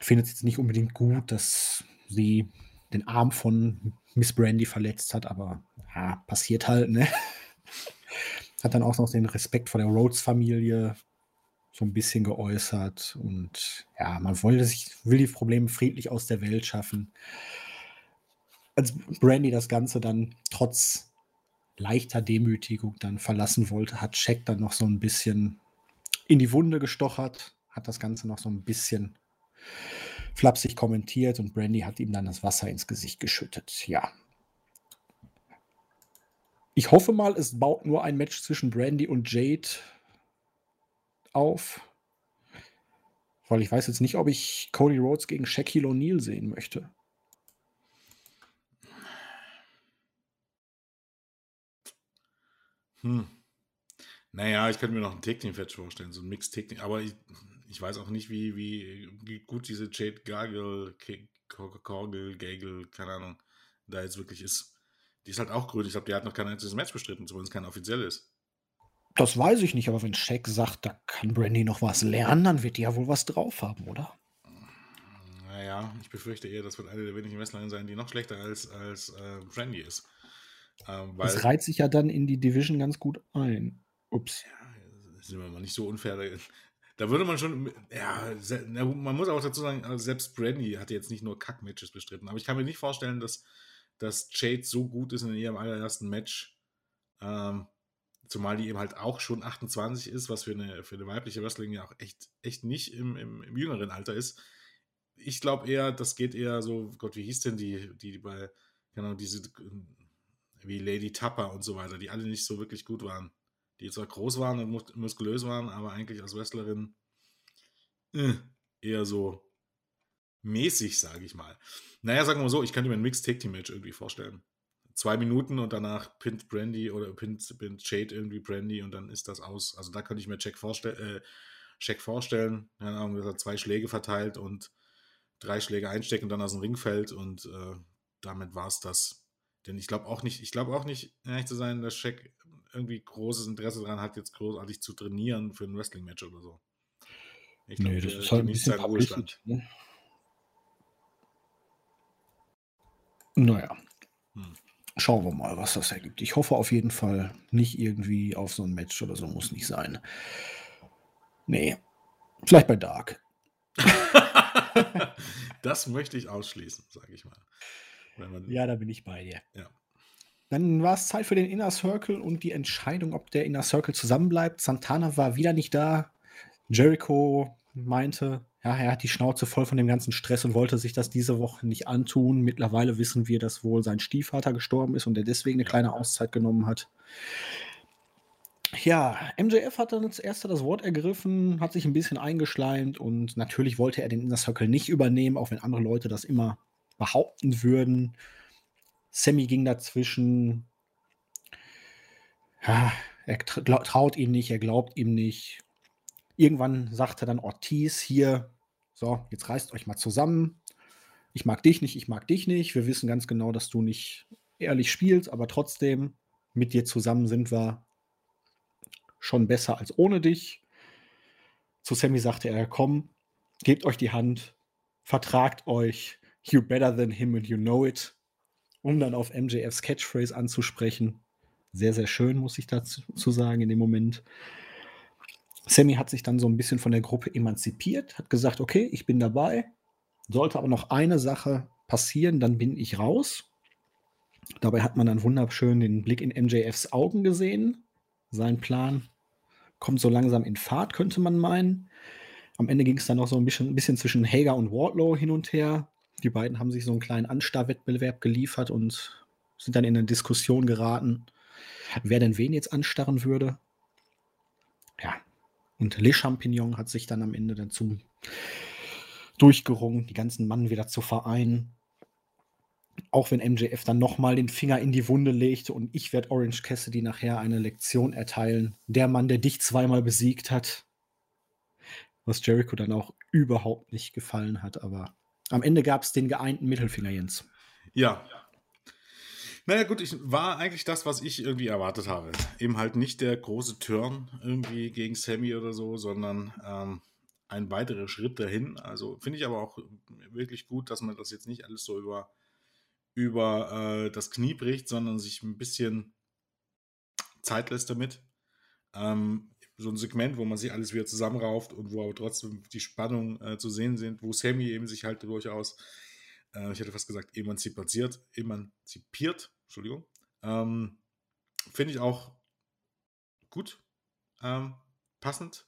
S1: Findet es jetzt nicht unbedingt gut, dass sie den Arm von Miss Brandy verletzt hat, aber ja, passiert halt, ne? Hat dann auch noch den Respekt vor der Rhodes-Familie so ein bisschen geäußert und ja, man wollte sich, will die Probleme friedlich aus der Welt schaffen. Als Brandy das Ganze dann trotz leichter Demütigung dann verlassen wollte, hat Shaq dann noch so ein bisschen in die Wunde gestochert, hat das Ganze noch so ein bisschen flapsig kommentiert und Brandy hat ihm dann das Wasser ins Gesicht geschüttet. Ja. Ich hoffe mal, es baut nur ein Match zwischen Brandy und Jade auf. Weil ich weiß jetzt nicht, ob ich Cody Rhodes gegen Shaquille O'Neal sehen möchte.
S2: Hm. Naja, ich könnte mir noch ein Take-Team-Fetch vorstellen, so ein Mix-Take-Team. Aber ich, ich weiß auch nicht, wie, wie, wie gut diese Jade Gargle, Korgel, Gagel, keine Ahnung, da jetzt wirklich ist. Die ist halt auch grün. Ich glaube, die hat noch kein einziges Match bestritten, zumindest kein offizielles.
S1: Das weiß ich nicht, aber wenn Shaq sagt, da kann Brandy noch was lernen, dann wird die ja wohl was drauf haben, oder?
S2: Naja, ich befürchte eher, das wird eine der wenigen Wrestlerinnen sein, die noch schlechter als, als äh, Brandy ist.
S1: Ähm, das reiht sich ja dann in die Division ganz gut ein. Ups.
S2: Ja, sind wir mal nicht so unfair. Da würde man schon, ja, man muss auch dazu sagen, also selbst Brandy hat jetzt nicht nur Kack-Matches bestritten, aber ich kann mir nicht vorstellen, dass, dass Jade so gut ist in ihrem allerersten Match, ähm, zumal die eben halt auch schon 28 ist, was für eine, für eine weibliche Wrestling ja auch echt, echt nicht im, im, im jüngeren Alter ist. Ich glaube eher, das geht eher so, Gott, wie hieß denn die, die bei, genau, diese, wie Lady Tapper und so weiter, die alle nicht so wirklich gut waren. Die zwar groß waren und muskulös waren, aber eigentlich als Wrestlerin äh, eher so mäßig, sage ich mal. Naja, sagen wir mal so, ich könnte mir ein Mixed Take Team Match irgendwie vorstellen zwei Minuten und danach pinnt Brandy oder pinnt, pinnt Jade irgendwie Brandy und dann ist das aus. Also da könnte ich mir Jack, vorstell, äh, Jack vorstellen. Keine Ahnung, dass er zwei Schläge verteilt und drei Schläge einsteckt und dann aus dem Ring fällt und äh, damit war es das. Denn ich glaube auch nicht, ich glaube auch nicht, ehrlich zu sein, dass Shaq irgendwie großes Interesse daran hat, jetzt großartig zu trainieren für ein Wrestling-Match oder so.
S1: Ich glaub, nee, das ist halt ein bisschen Ruhestand. Ne? Naja. Hm. Schauen wir mal, was das ergibt. Ich hoffe auf jeden Fall nicht irgendwie auf so ein Match oder so, muss nicht sein. Nee, vielleicht bei Dark.
S2: das möchte ich ausschließen, sage ich mal.
S1: Ja, da bin ich bei dir.
S2: Ja.
S1: Dann war es Zeit für den Inner Circle und die Entscheidung, ob der Inner Circle zusammenbleibt. Santana war wieder nicht da. Jericho meinte, ja, er hat die Schnauze voll von dem ganzen Stress und wollte sich das diese Woche nicht antun. Mittlerweile wissen wir, dass wohl sein Stiefvater gestorben ist und er deswegen eine kleine Auszeit genommen hat. Ja, MJF hat dann als erster das Wort ergriffen, hat sich ein bisschen eingeschleimt und natürlich wollte er den Inner Circle nicht übernehmen, auch wenn andere Leute das immer behaupten würden. Sammy ging dazwischen. Ja, er traut ihm nicht, er glaubt ihm nicht. Irgendwann sagte dann Ortiz hier, so, jetzt reißt euch mal zusammen. Ich mag dich nicht, ich mag dich nicht. Wir wissen ganz genau, dass du nicht ehrlich spielst, aber trotzdem, mit dir zusammen sind wir schon besser als ohne dich. Zu Sammy sagte er, komm, gebt euch die Hand, vertragt euch, you better than him and you know it, um dann auf MJFs Catchphrase anzusprechen. Sehr, sehr schön, muss ich dazu sagen in dem Moment. Sammy hat sich dann so ein bisschen von der Gruppe emanzipiert, hat gesagt, okay, ich bin dabei. Sollte aber noch eine Sache passieren, dann bin ich raus. Dabei hat man dann wunderschön den Blick in MJFs Augen gesehen. Sein Plan kommt so langsam in Fahrt, könnte man meinen. Am Ende ging es dann noch so ein bisschen, ein bisschen zwischen Hager und Wardlow hin und her. Die beiden haben sich so einen kleinen Anstarrwettbewerb geliefert und sind dann in eine Diskussion geraten, wer denn wen jetzt anstarren würde. Ja, und Le Champignon hat sich dann am Ende dazu durchgerungen, die ganzen Mann wieder zu vereinen. Auch wenn MJF dann nochmal den Finger in die Wunde legte und ich werde Orange Cassidy nachher eine Lektion erteilen. Der Mann, der dich zweimal besiegt hat. Was Jericho dann auch überhaupt nicht gefallen hat, aber am Ende gab es den geeinten Mittelfinger, Jens.
S2: Ja, naja, gut, ich war eigentlich das, was ich irgendwie erwartet habe. Eben halt nicht der große Turn irgendwie gegen Sammy oder so, sondern ähm, ein weiterer Schritt dahin. Also finde ich aber auch wirklich gut, dass man das jetzt nicht alles so über, über äh, das Knie bricht, sondern sich ein bisschen Zeit lässt damit. Ähm, so ein Segment, wo man sich alles wieder zusammenrauft und wo aber trotzdem die Spannung äh, zu sehen sind, wo Sammy eben sich halt durchaus äh, ich hätte fast gesagt, emanzipiert, emanzipiert, Entschuldigung. Ähm, Finde ich auch gut, ähm, passend,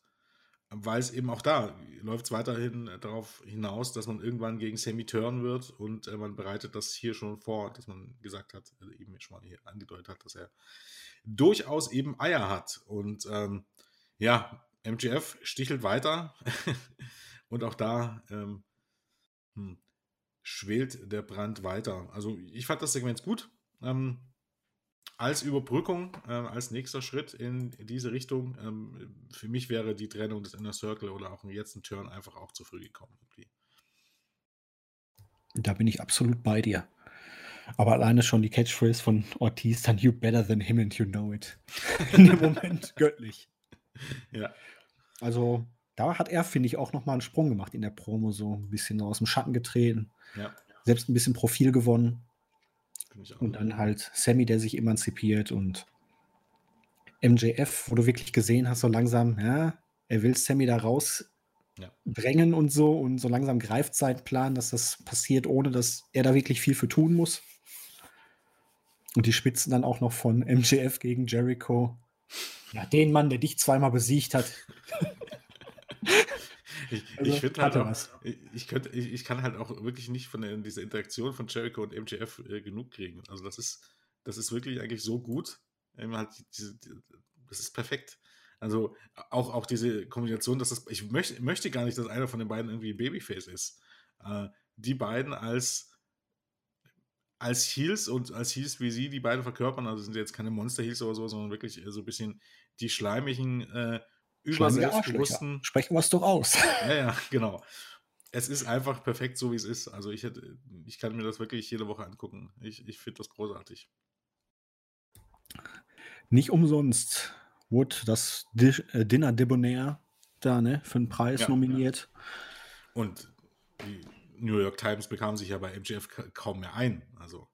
S2: weil es eben auch da läuft es weiterhin darauf hinaus, dass man irgendwann gegen Sammy turn wird und äh, man bereitet das hier schon vor, dass man gesagt hat, also eben schon mal hier angedeutet hat, dass er durchaus eben Eier hat und ähm, ja, MGF stichelt weiter Und auch da ähm, hm, schwelt der Brand weiter. Also ich fand das Segment gut. Ähm, als Überbrückung, äh, als nächster Schritt in diese Richtung. Ähm, für mich wäre die Trennung des Inner Circle oder auch jetzt ein Turn einfach auch zu früh gekommen. Irgendwie.
S1: Da bin ich absolut bei dir. Aber alleine schon die Catchphrase von Ortiz, dann you better than him and you know it. In dem Moment göttlich.
S2: Ja.
S1: Also da hat er, finde ich, auch nochmal einen Sprung gemacht in der Promo, so ein bisschen aus dem Schatten getreten.
S2: Ja.
S1: Selbst ein bisschen Profil gewonnen. Und dann halt Sammy, der sich emanzipiert und MJF, wo du wirklich gesehen hast, so langsam, ja, er will Sammy da raus ja. drängen und so und so langsam greift sein Plan, dass das passiert, ohne dass er da wirklich viel für tun muss. Und die Spitzen dann auch noch von MJF gegen Jericho. Ja, den Mann, der dich zweimal besiegt hat.
S2: ich, also, ich finde halt auch, ich, könnte, ich, ich, kann halt auch wirklich nicht von der, dieser Interaktion von Jericho und MJF äh, genug kriegen. Also das ist, das ist wirklich eigentlich so gut. Halt diese, das ist perfekt. Also auch, auch diese Kombination, dass das, ich möchte, möchte gar nicht, dass einer von den beiden irgendwie Babyface ist. Äh, die beiden als, als Heels und als Heels wie sie, die beiden verkörpern, also sind jetzt keine Monster Heels oder so, sondern wirklich so ein bisschen die schleimigen, äh,
S1: überselbstbewussten. Sprechen wir es doch aus.
S2: Ja, ja, genau. Es ist einfach perfekt so, wie es ist. Also ich, hätte, ich kann mir das wirklich jede Woche angucken. Ich, ich finde das großartig.
S1: Nicht umsonst wurde das äh, Dinner Debonair da, ne, für einen Preis ja, nominiert. Ja.
S2: Und die New York Times bekam sich ja bei MGF kaum mehr ein. Also,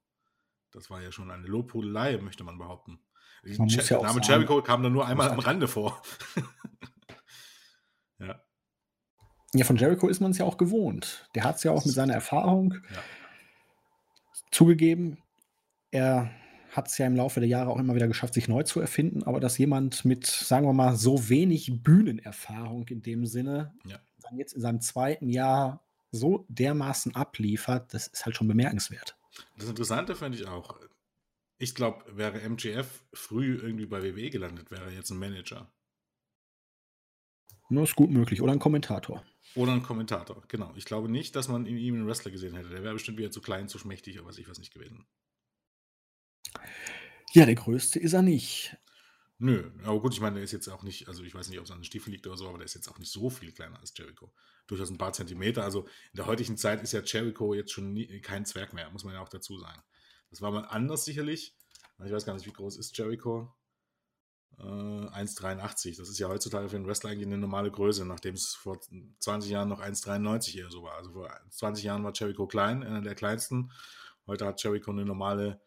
S2: das war ja schon eine Lobhudelei, möchte man behaupten. Man der ja Name Jericho kam dann nur einmal am Rande vor. ja.
S1: Ja, von Jericho ist man es ja auch gewohnt. Der hat es ja auch mit seiner Erfahrung ja. zugegeben. Er hat es ja im Laufe der Jahre auch immer wieder geschafft, sich neu zu erfinden, aber dass jemand mit, sagen wir mal, so wenig Bühnenerfahrung in dem Sinne ja. dann jetzt in seinem zweiten Jahr so dermaßen abliefert, das ist halt schon bemerkenswert.
S2: Das Interessante finde ich auch, ich glaube, wäre MGF früh irgendwie bei WWE gelandet, wäre er jetzt ein Manager.
S1: Nur ist gut möglich. Oder ein Kommentator.
S2: Oder ein Kommentator, genau. Ich glaube nicht, dass man in ihm einen Wrestler gesehen hätte. Der wäre bestimmt wieder zu klein, zu schmächtig oder was ich was nicht gewesen.
S1: Ja, der größte ist er nicht.
S2: Nö, aber gut, ich meine, der ist jetzt auch nicht, also ich weiß nicht, ob es an den Stiefel liegt oder so, aber der ist jetzt auch nicht so viel kleiner als Jericho. Durchaus ein paar Zentimeter. Also in der heutigen Zeit ist ja Jericho jetzt schon nie, kein Zwerg mehr, muss man ja auch dazu sagen. Das war mal anders sicherlich. Ich weiß gar nicht, wie groß ist Jericho. Äh, 1,83. Das ist ja heutzutage für einen Wrestler eigentlich eine normale Größe, nachdem es vor 20 Jahren noch 1,93 eher so war. Also vor 20 Jahren war Jericho klein, einer der kleinsten. Heute hat Jericho eine normale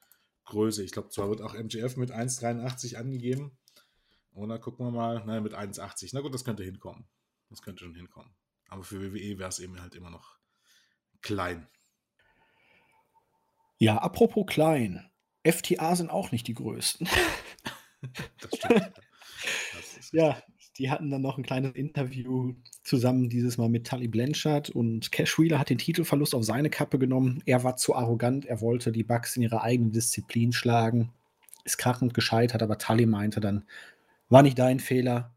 S2: Größe. Ich glaube, zwar wird auch MGF mit 1,83 angegeben. Und dann gucken wir mal, naja, mit 1,80. Na gut, das könnte hinkommen. Das könnte schon hinkommen. Aber für WWE wäre es eben halt immer noch klein.
S1: Ja, apropos klein. FTA sind auch nicht die größten. das stimmt. Das ja, die hatten dann noch ein kleines Interview zusammen, dieses Mal mit Tully Blanchard und Cash Wheeler hat den Titelverlust auf seine Kappe genommen. Er war zu arrogant, er wollte die Bugs in ihrer eigenen Disziplin schlagen. Ist krachend gescheitert, aber Tully meinte dann, war nicht dein Fehler.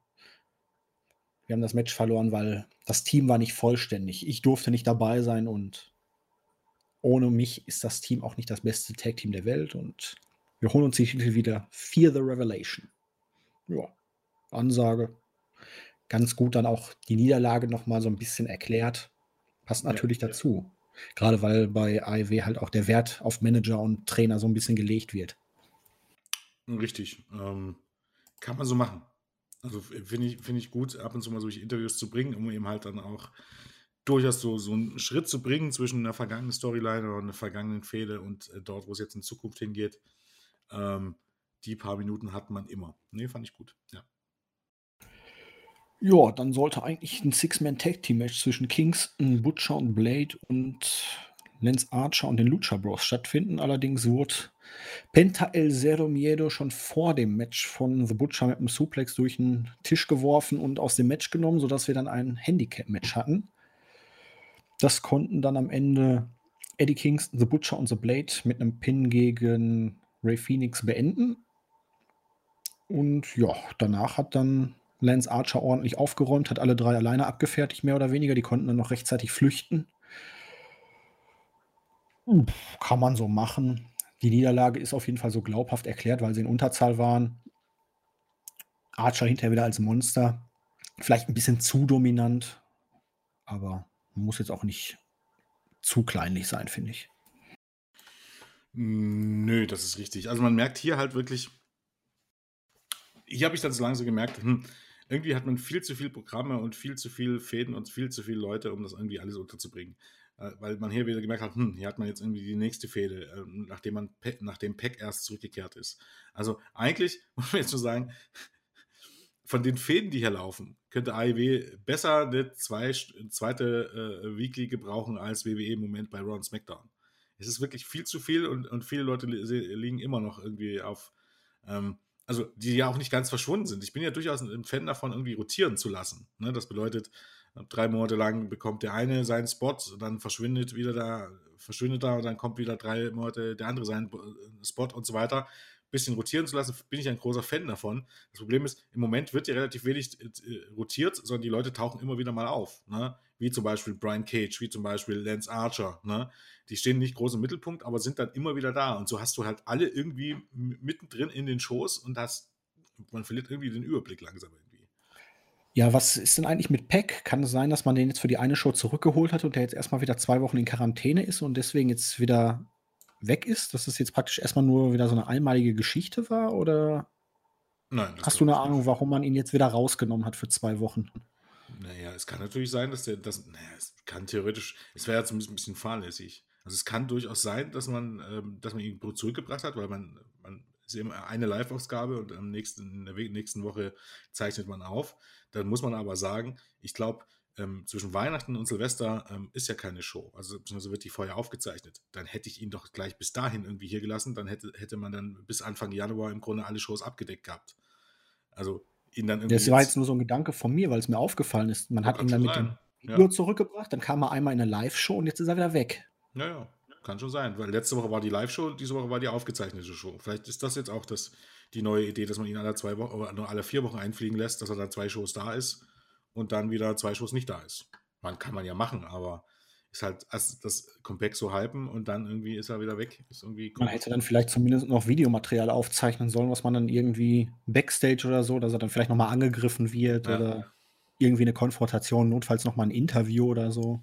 S1: Wir haben das Match verloren, weil das Team war nicht vollständig. Ich durfte nicht dabei sein und ohne mich ist das Team auch nicht das beste Tag-Team der Welt und wir holen uns die Titel wieder. Fear the Revelation. Ja, Ansage ganz gut dann auch die Niederlage nochmal so ein bisschen erklärt. Passt natürlich ja, dazu. Gerade weil bei AEW halt auch der Wert auf Manager und Trainer so ein bisschen gelegt wird.
S2: Richtig. Ähm, kann man so machen. Also finde ich, find ich gut, ab und zu mal solche Interviews zu bringen, um eben halt dann auch durchaus so, so einen Schritt zu bringen zwischen einer vergangenen Storyline oder einer vergangenen Fehde und äh, dort, wo es jetzt in Zukunft hingeht. Ähm, die paar Minuten hat man immer. Nee, fand ich gut. Ja.
S1: Ja, dann sollte eigentlich ein Six-Man-Tag-Team-Match zwischen Kingston, Butcher und Blade und Lance Archer und den Lucha Bros stattfinden. Allerdings wurde Penta El Zero Miedo schon vor dem Match von The Butcher mit einem Suplex durch den Tisch geworfen und aus dem Match genommen, sodass wir dann ein Handicap-Match hatten. Das konnten dann am Ende Eddie Kingston, The Butcher und The Blade mit einem Pin gegen Ray Phoenix beenden. Und ja, danach hat dann Lance Archer ordentlich aufgeräumt, hat alle drei alleine abgefertigt, mehr oder weniger. Die konnten dann noch rechtzeitig flüchten. Kann man so machen. Die Niederlage ist auf jeden Fall so glaubhaft erklärt, weil sie in Unterzahl waren. Archer hinterher wieder als Monster. Vielleicht ein bisschen zu dominant, aber muss jetzt auch nicht zu kleinlich sein, finde ich.
S2: Nö, das ist richtig. Also man merkt hier halt wirklich, hier habe ich dann so langsam gemerkt, hm, irgendwie hat man viel zu viele Programme und viel zu viele Fäden und viel zu viele Leute, um das irgendwie alles unterzubringen. Äh, weil man hier wieder gemerkt hat, hm, hier hat man jetzt irgendwie die nächste Fäde, äh, nachdem man nachdem Peck erst zurückgekehrt ist. Also eigentlich muss man jetzt nur sagen, von den Fäden, die hier laufen, könnte AEW besser eine zwei, zweite äh, Weekly gebrauchen als WWE im Moment bei Raw und SmackDown. Es ist wirklich viel zu viel und, und viele Leute liegen immer noch irgendwie auf, ähm, also die ja auch nicht ganz verschwunden sind. Ich bin ja durchaus ein Fan davon, irgendwie rotieren zu lassen. Ne? Das bedeutet, drei Monate lang bekommt der eine seinen Spot, dann verschwindet wieder da, verschwindet da und dann kommt wieder drei Monate der andere seinen Spot und so weiter bisschen rotieren zu lassen, bin ich ein großer Fan davon. Das Problem ist, im Moment wird ja relativ wenig äh, rotiert, sondern die Leute tauchen immer wieder mal auf. Ne? Wie zum Beispiel Brian Cage, wie zum Beispiel Lance Archer. Ne? Die stehen nicht groß im Mittelpunkt, aber sind dann immer wieder da. Und so hast du halt alle irgendwie mittendrin in den Shows und das, man verliert irgendwie den Überblick langsam.
S1: Ja, was ist denn eigentlich mit Peck? Kann es sein, dass man den jetzt für die eine Show zurückgeholt hat und der jetzt erstmal wieder zwei Wochen in Quarantäne ist und deswegen jetzt wieder weg ist, dass es jetzt praktisch erstmal nur wieder so eine einmalige Geschichte war? Oder
S2: Nein,
S1: hast du eine Ahnung, warum man ihn jetzt wieder rausgenommen hat für zwei Wochen?
S2: Naja, es kann natürlich sein, dass der, das, naja, es kann theoretisch, es wäre jetzt ein bisschen fahrlässig. Also es kann durchaus sein, dass man, ähm, dass man ihn zurückgebracht hat, weil man ist eben eine Live-Ausgabe und am nächsten, in der nächsten Woche zeichnet man auf. Dann muss man aber sagen, ich glaube, ähm, zwischen Weihnachten und Silvester ähm, ist ja keine Show. Also beziehungsweise wird die vorher aufgezeichnet. Dann hätte ich ihn doch gleich bis dahin irgendwie hier gelassen. Dann hätte, hätte man dann bis Anfang Januar im Grunde alle Shows abgedeckt gehabt. Also ihn dann
S1: irgendwie. Das war jetzt nur so ein Gedanke von mir, weil es mir aufgefallen ist. Man hat ihn dann mit dem Video ja. zurückgebracht, dann kam er einmal in eine Live-Show und jetzt ist er wieder weg.
S2: Ja, ja. Kann schon sein, weil letzte Woche war die Live-Show, diese Woche war die aufgezeichnete Show. Vielleicht ist das jetzt auch das, die neue Idee, dass man ihn alle zwei Wochen oder nur alle vier Wochen einfliegen lässt, dass er dann zwei Shows da ist und dann wieder zwei Schuss nicht da ist. Man kann man ja machen, aber ist halt das Compact so hypen und dann irgendwie ist er wieder weg. Ist irgendwie
S1: man hätte dann vielleicht zumindest noch Videomaterial aufzeichnen sollen, was man dann irgendwie Backstage oder so, dass er dann vielleicht nochmal angegriffen wird ja. oder irgendwie eine Konfrontation, notfalls nochmal ein Interview oder so.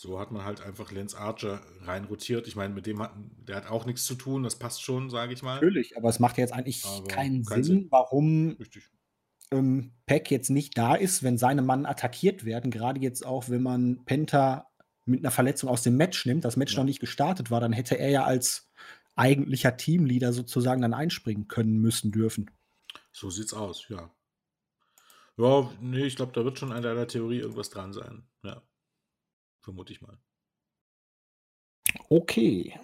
S2: So hat man halt einfach Lance Archer reinrotiert. Ich meine, mit dem hat der hat auch nichts zu tun, das passt schon, sage ich mal.
S1: Natürlich, aber es macht jetzt eigentlich keinen kein Sinn, Sinn, warum ähm, Peck jetzt nicht da ist, wenn seine Mann attackiert werden, gerade jetzt auch, wenn man Penta mit einer Verletzung aus dem Match nimmt, das Match ja. noch nicht gestartet war, dann hätte er ja als eigentlicher Teamleader sozusagen dann einspringen können müssen dürfen.
S2: So sieht's aus, ja. Ja, nee, ich glaube, da wird schon an der Theorie irgendwas dran sein. Ja. Vermute ich mal.
S1: Okay.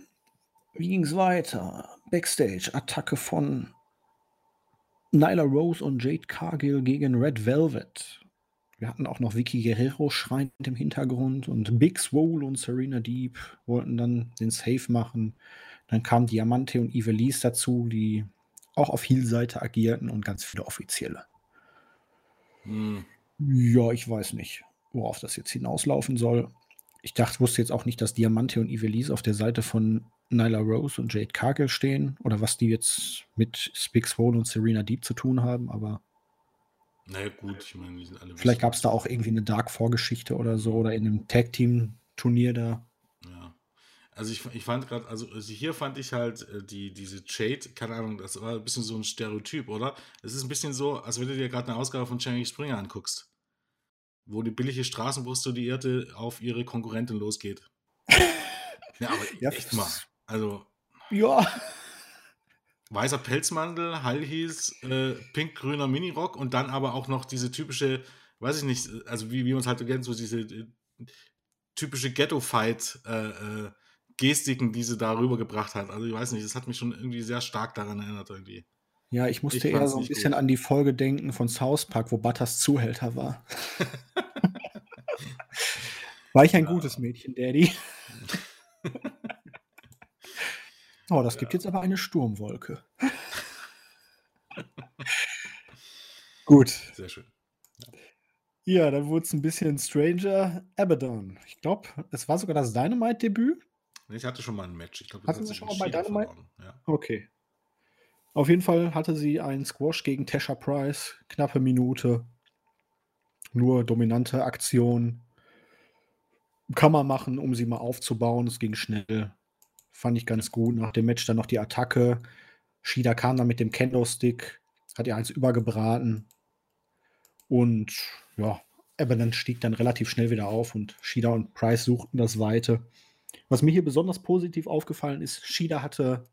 S1: Wie ging's weiter? Backstage, Attacke von Nyla Rose und Jade Cargill gegen Red Velvet. Wir hatten auch noch Vicky Guerrero schreiend im Hintergrund und Big Swole und Serena Deep wollten dann den Save machen. Dann kamen Diamante und Ivelisse dazu, die auch auf Heel-Seite agierten und ganz viele Offizielle. Hm. Ja, ich weiß nicht, worauf das jetzt hinauslaufen soll. Ich dachte, wusste jetzt auch nicht, dass Diamante und Ivelisse auf der Seite von Nyla Rose und Jade Cargill stehen oder was die jetzt mit Big Swole und Serena Deep zu tun haben, aber.
S2: Naja, gut, ich meine, die sind alle.
S1: Vielleicht gab es da auch irgendwie eine Dark-Vorgeschichte oder so oder in einem Tag-Team-Turnier da.
S2: Ja. Also ich, ich fand gerade, also, also hier fand ich halt äh, die, diese Jade, keine Ahnung, das war ein bisschen so ein Stereotyp, oder? Es ist ein bisschen so, als wenn du dir gerade eine Ausgabe von Cherry Springer anguckst. Wo die billige Straßenprostituierte auf ihre Konkurrentin losgeht. ja, aber ja, echt mal. Also.
S1: Ja.
S2: Weißer Pelzmantel, Hallhies, äh, pink-grüner Minirock und dann aber auch noch diese typische, weiß ich nicht, also wie, wie man es halt kennt, so diese äh, typische Ghetto-Fight-Gestiken, äh, äh die sie da rübergebracht hat. Also ich weiß nicht, das hat mich schon irgendwie sehr stark daran erinnert irgendwie.
S1: Ja, ich musste ich eher so ein bisschen gut. an die Folge denken von South Park, wo Butters Zuhälter war. war ich ein ja. gutes Mädchen, Daddy? Oh, das gibt jetzt aber eine Sturmwolke. Gut.
S2: Sehr schön.
S1: Ja, dann wurde es ein bisschen stranger. Abaddon. Ich glaube, es war sogar das Dynamite-Debüt.
S2: Ich hatte schon mal ein Match. Ich glaube,
S1: Hatten Sie schon mal bei Dynamite?
S2: verloren. Ja.
S1: Okay. Auf jeden Fall hatte sie einen Squash gegen Tasha Price. Knappe Minute. Nur dominante Aktion. Kann man machen, um sie mal aufzubauen. Es ging schnell. Fand ich ganz gut. Nach dem Match dann noch die Attacke. Shida kam dann mit dem Kendo-Stick. Hat ihr eins übergebraten. Und ja, Abaddon stieg dann relativ schnell wieder auf und Shida und Price suchten das Weite. Was mir hier besonders positiv aufgefallen ist, Shida hatte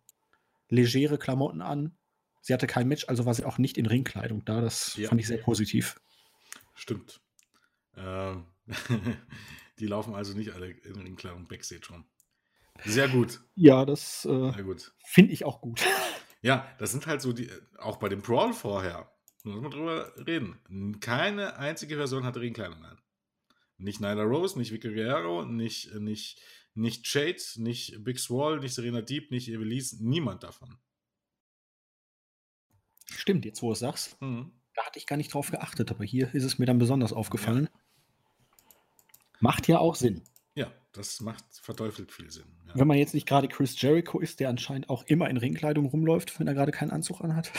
S1: legere Klamotten an. Sie hatte kein Match, also war sie auch nicht in Ringkleidung da. Das
S2: Ja.
S1: fand ich sehr positiv.
S2: Stimmt. Ähm, die laufen also nicht alle in Ringkleidung Backstage rum. Sehr gut.
S1: Ja, das äh, finde ich auch gut.
S2: Ja, das sind halt so die, auch bei dem Brawl vorher, muss man drüber reden. Keine einzige Person hatte Ringkleidung an. Nicht Nyla Rose, nicht Vicky Guerrero, nicht, nicht, nicht Jade, nicht Big Swall, nicht Serena Deep, nicht Evelise, niemand davon.
S1: Stimmt, jetzt wo du es sagst.
S2: Mhm.
S1: Da hatte ich gar nicht drauf geachtet, aber hier ist es mir dann besonders aufgefallen. Macht ja auch Sinn.
S2: Ja, das macht verteufelt viel Sinn. Ja.
S1: Wenn man jetzt nicht gerade Chris Jericho ist, der anscheinend auch immer in Ringkleidung rumläuft, wenn er gerade keinen Anzug anhat.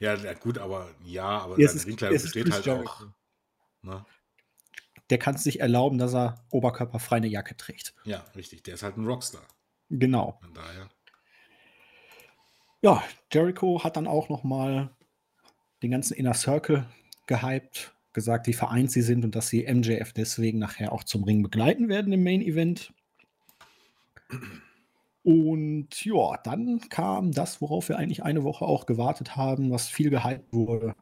S2: Ja, ja, gut, aber ja, aber
S1: Es
S2: seine
S1: ist-
S2: Ringkleidung besteht halt
S1: Jericho.
S2: auch. Ne?
S1: Der kann es sich erlauben, dass er oberkörperfrei eine Jacke trägt.
S2: Ja, richtig. Der ist halt ein Rockstar.
S1: Genau.
S2: Von daher.
S1: Ja, Jericho hat dann auch noch mal den ganzen Inner Circle gehypt, gesagt, wie vereint sie sind und dass sie MJF deswegen nachher auch zum Ring begleiten werden im Main Event. Und ja, dann kam das, worauf wir eigentlich eine Woche auch gewartet haben, was viel gehypt wurde.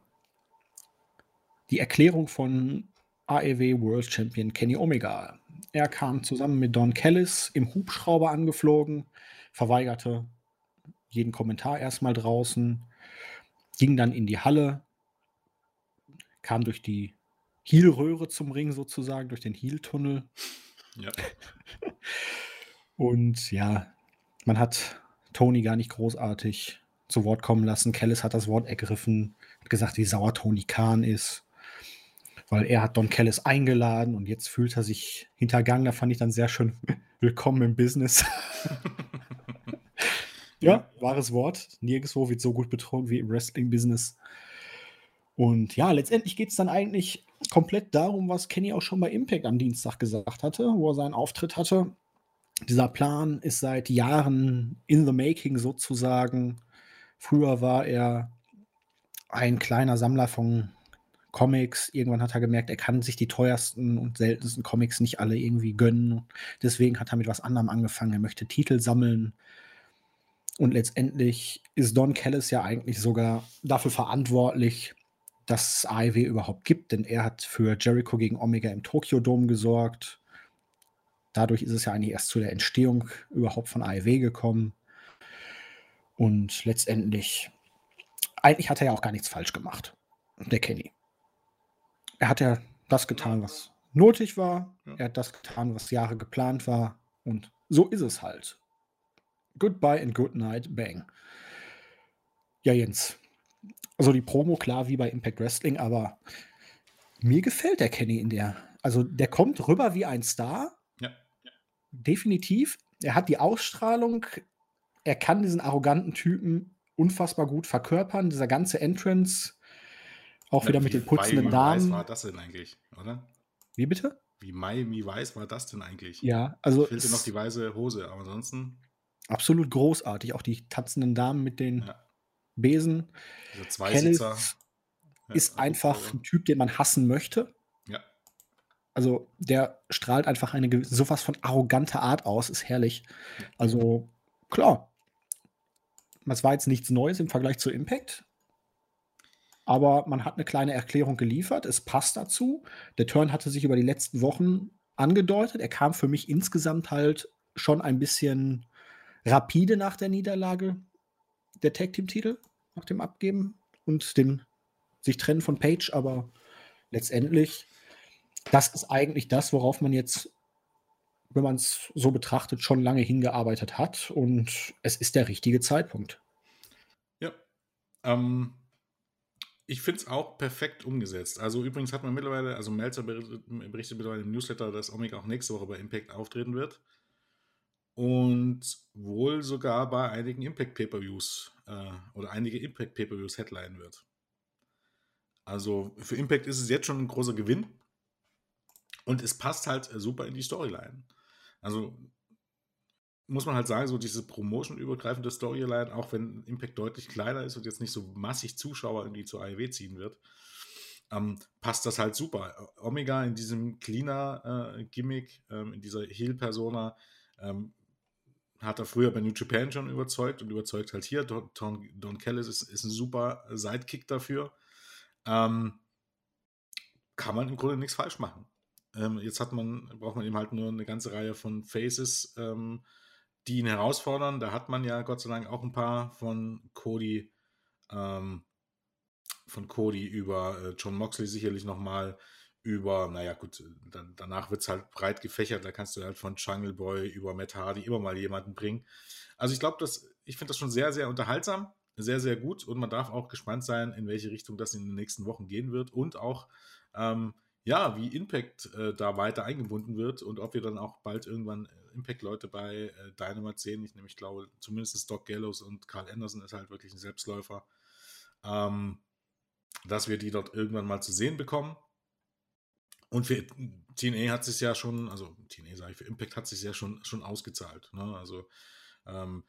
S1: Die Erklärung von AEW World Champion Kenny Omega. Er kam zusammen mit Don Callis im Hubschrauber angeflogen, verweigerte jeden Kommentar erstmal draußen, ging dann in die Halle, kam durch die Heel-Röhre zum Ring sozusagen, durch den Heel-Tunnel.
S2: Ja.
S1: Und ja, man hat Tony gar nicht großartig zu Wort kommen lassen. Kellis hat das Wort ergriffen, hat gesagt, wie sauer Tony Khan ist, weil er hat Don Kellis eingeladen und jetzt fühlt er sich hintergangen. Da fand ich dann sehr schön willkommen im Business. ja, wahres Wort. Nirgendwo wird so gut betont wie im Wrestling-Business. Und ja, letztendlich geht es dann eigentlich komplett darum, was Kenny auch schon bei Impact am Dienstag gesagt hatte, wo er seinen Auftritt hatte. Dieser Plan ist seit Jahren in the making sozusagen. Früher war er ein kleiner Sammler von Comics. Irgendwann hat er gemerkt, er kann sich die teuersten und seltensten Comics nicht alle irgendwie gönnen. Deswegen hat er mit was anderem angefangen. Er möchte Titel sammeln. Und letztendlich ist Don Callis ja eigentlich sogar dafür verantwortlich, dass es AEW überhaupt gibt, denn er hat für Jericho gegen Omega im Tokyo Dome gesorgt. Dadurch ist es ja eigentlich erst zu der Entstehung überhaupt von AEW gekommen. Und letztendlich, eigentlich hat er ja auch gar nichts falsch gemacht, der Kenny. Er hat ja das getan, was nötig war.
S2: Ja.
S1: Er hat das getan, was Jahre geplant war. Und so ist es halt. Goodbye and good night, bang. Ja, Jens. Also die Promo, klar, wie bei Impact Wrestling, aber mir gefällt der Kenny in der. Also der kommt rüber wie ein Star,
S2: Ja.
S1: definitiv. Er hat die Ausstrahlung, er kann diesen arroganten Typen unfassbar gut verkörpern. Dieser ganze Entrance, auch wieder
S2: Na,
S1: mit
S2: wie
S1: den putzenden Damen.
S2: war das denn eigentlich, oder?
S1: Wie bitte?
S2: Wie Miami Weiß war das denn eigentlich?
S1: Ja, also
S2: Fehlte
S1: es-
S2: noch die weiße Hose, aber ansonsten,
S1: absolut großartig. Auch die tanzenden Damen mit den
S2: ja,
S1: Besen.
S2: diese Zweisitzer. Ja,
S1: ist einfach ein Typ, den man hassen möchte.
S2: Ja,
S1: Also der strahlt einfach eine gewisse, sowas von arroganter Art aus, ist herrlich. Also klar, es war jetzt nichts Neues im Vergleich zu Impact, aber man hat eine kleine Erklärung geliefert. Es passt dazu. Der Turn hatte sich über die letzten Wochen angedeutet. Er kam für mich insgesamt halt schon ein bisschen rapide nach der Niederlage der Tag Team Titel, nach dem Abgeben und dem sich trennen von Page, aber letztendlich das ist eigentlich das, worauf man jetzt, wenn man es so betrachtet, schon lange hingearbeitet hat. Und es ist der richtige Zeitpunkt.
S2: ja. Ähm, ich finde es auch perfekt umgesetzt. Also übrigens hat man mittlerweile, also Melzer berichtet, mittlerweile im Newsletter, dass Omega auch nächste Woche bei Impact auftreten wird. Und wohl sogar bei einigen Impact Pay-Per-Views äh, oder einige Impact Pay-Per-Views Headline wird. Also für Impact ist es jetzt schon ein großer Gewinn. Und es passt halt super in die Storyline. Also muss man halt sagen, so diese Promotion-übergreifende Storyline, auch wenn Impact deutlich kleiner ist und jetzt nicht so massig Zuschauer irgendwie zur AEW ziehen wird, ähm, passt das halt super. Omega in diesem Cleaner-Gimmick, äh, ähm, in dieser Heel-Persona, ähm, hat er früher bei New Japan schon überzeugt und überzeugt halt hier. Don, Don, Don ist, ist, ein super Sidekick dafür. Ähm, kann man im Grunde nichts falsch machen. Ähm, jetzt hat man, braucht man eben halt nur eine ganze Reihe von Faces, ähm, die ihn herausfordern. Da hat man ja Gott sei Dank auch ein paar von Cody, ähm, von Cody über äh, John Moxley sicherlich nochmal über, naja gut, dann, danach wird es halt breit gefächert, da kannst du halt von Jungle Boy über Matt Hardy immer mal jemanden bringen. Also ich glaube, ich finde das schon sehr, sehr unterhaltsam, sehr, sehr gut und man darf auch gespannt sein, in welche Richtung das in den nächsten Wochen gehen wird und auch, ähm, ja, wie Impact äh, da weiter eingebunden wird und ob wir dann auch bald irgendwann Impact-Leute bei äh, Dynamite sehen. Ich nämlich glaube, zumindest Doc Gallows und Carl Anderson ist halt wirklich ein Selbstläufer. Ähm, dass wir die dort irgendwann mal zu sehen bekommen. Und für TNA hat es ja schon, also TNA sage ich, für Impact hat sich ja schon, schon ausgezahlt. Ne? Also, ähm,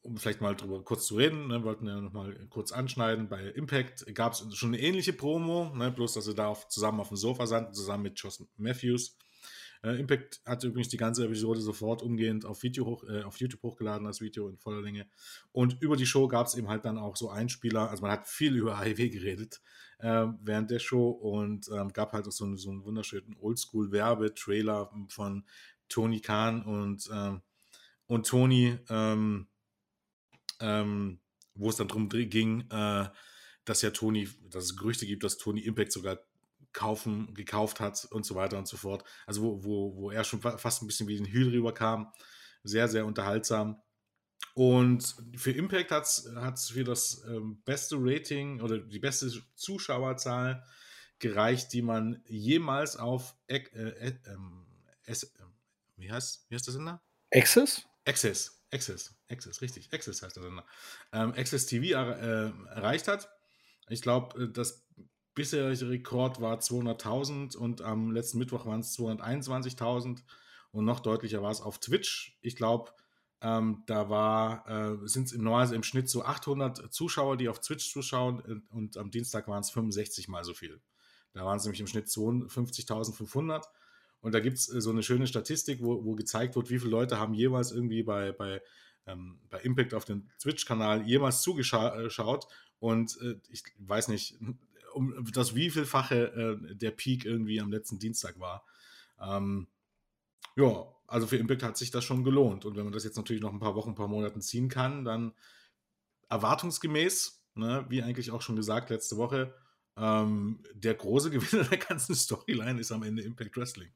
S2: um vielleicht mal drüber kurz zu reden, ne, wollten wir noch mal kurz anschneiden. Bei Impact gab es schon eine ähnliche Promo, ne, bloß dass sie da auf, zusammen auf dem Sofa saßen, zusammen mit Josh Matthews. Äh, Impact hat übrigens die ganze Episode sofort umgehend auf, Video hoch, äh, auf YouTube hochgeladen, das Video in voller Länge. Und über die Show gab es eben halt dann auch so Einspieler. Also man hat viel über AEW geredet äh, während der Show und ähm, gab halt auch so, so einen wunderschönen Oldschool-Werbetrailer von Tony Khan und, ähm, und Tony, ähm, ähm wo es dann darum ging, äh, dass ja Tony, dass es Gerüchte gibt, dass Tony Impact sogar kaufen, gekauft hat und so weiter und so fort. Also wo, wo, wo er schon fast ein bisschen wie ein Hühl rüberkam. Sehr, sehr unterhaltsam. Und für Impact hat es für das ähm, beste Rating oder die beste Zuschauerzahl gereicht, die man jemals auf äh, äh, äh, wie, heißt, wie heißt der Sender?
S1: Access?
S2: Access, Access, Access, richtig, Access heißt der Sender. Ähm, Access TV er, äh, erreicht hat. Ich glaube, äh, das bisherige Rekord war 200.000 und am letzten Mittwoch waren es 221.000 und noch deutlicher war es auf Twitch. Ich glaube, ähm, da äh, sind es normalerweise im Schnitt so 800 Zuschauer, die auf Twitch zuschauen äh, und am Dienstag waren es 65 mal so viel. Da waren es nämlich im Schnitt 52.500 und da gibt es äh, so eine schöne Statistik, wo, wo, gezeigt wird, wie viele Leute haben jeweils irgendwie bei, bei, ähm, bei Impact auf dem Twitch-Kanal jemals zugeschaut und äh, ich weiß nicht, um das wievielfache äh, der Peak irgendwie am letzten Dienstag war. Ähm, ja, also für Impact hat sich das schon gelohnt. Und wenn man das jetzt natürlich noch ein paar Wochen, ein paar Monaten ziehen kann, dann erwartungsgemäß, ne, wie eigentlich auch schon gesagt letzte Woche, ähm, der große Gewinner der ganzen Storyline ist am Ende Impact Wrestling.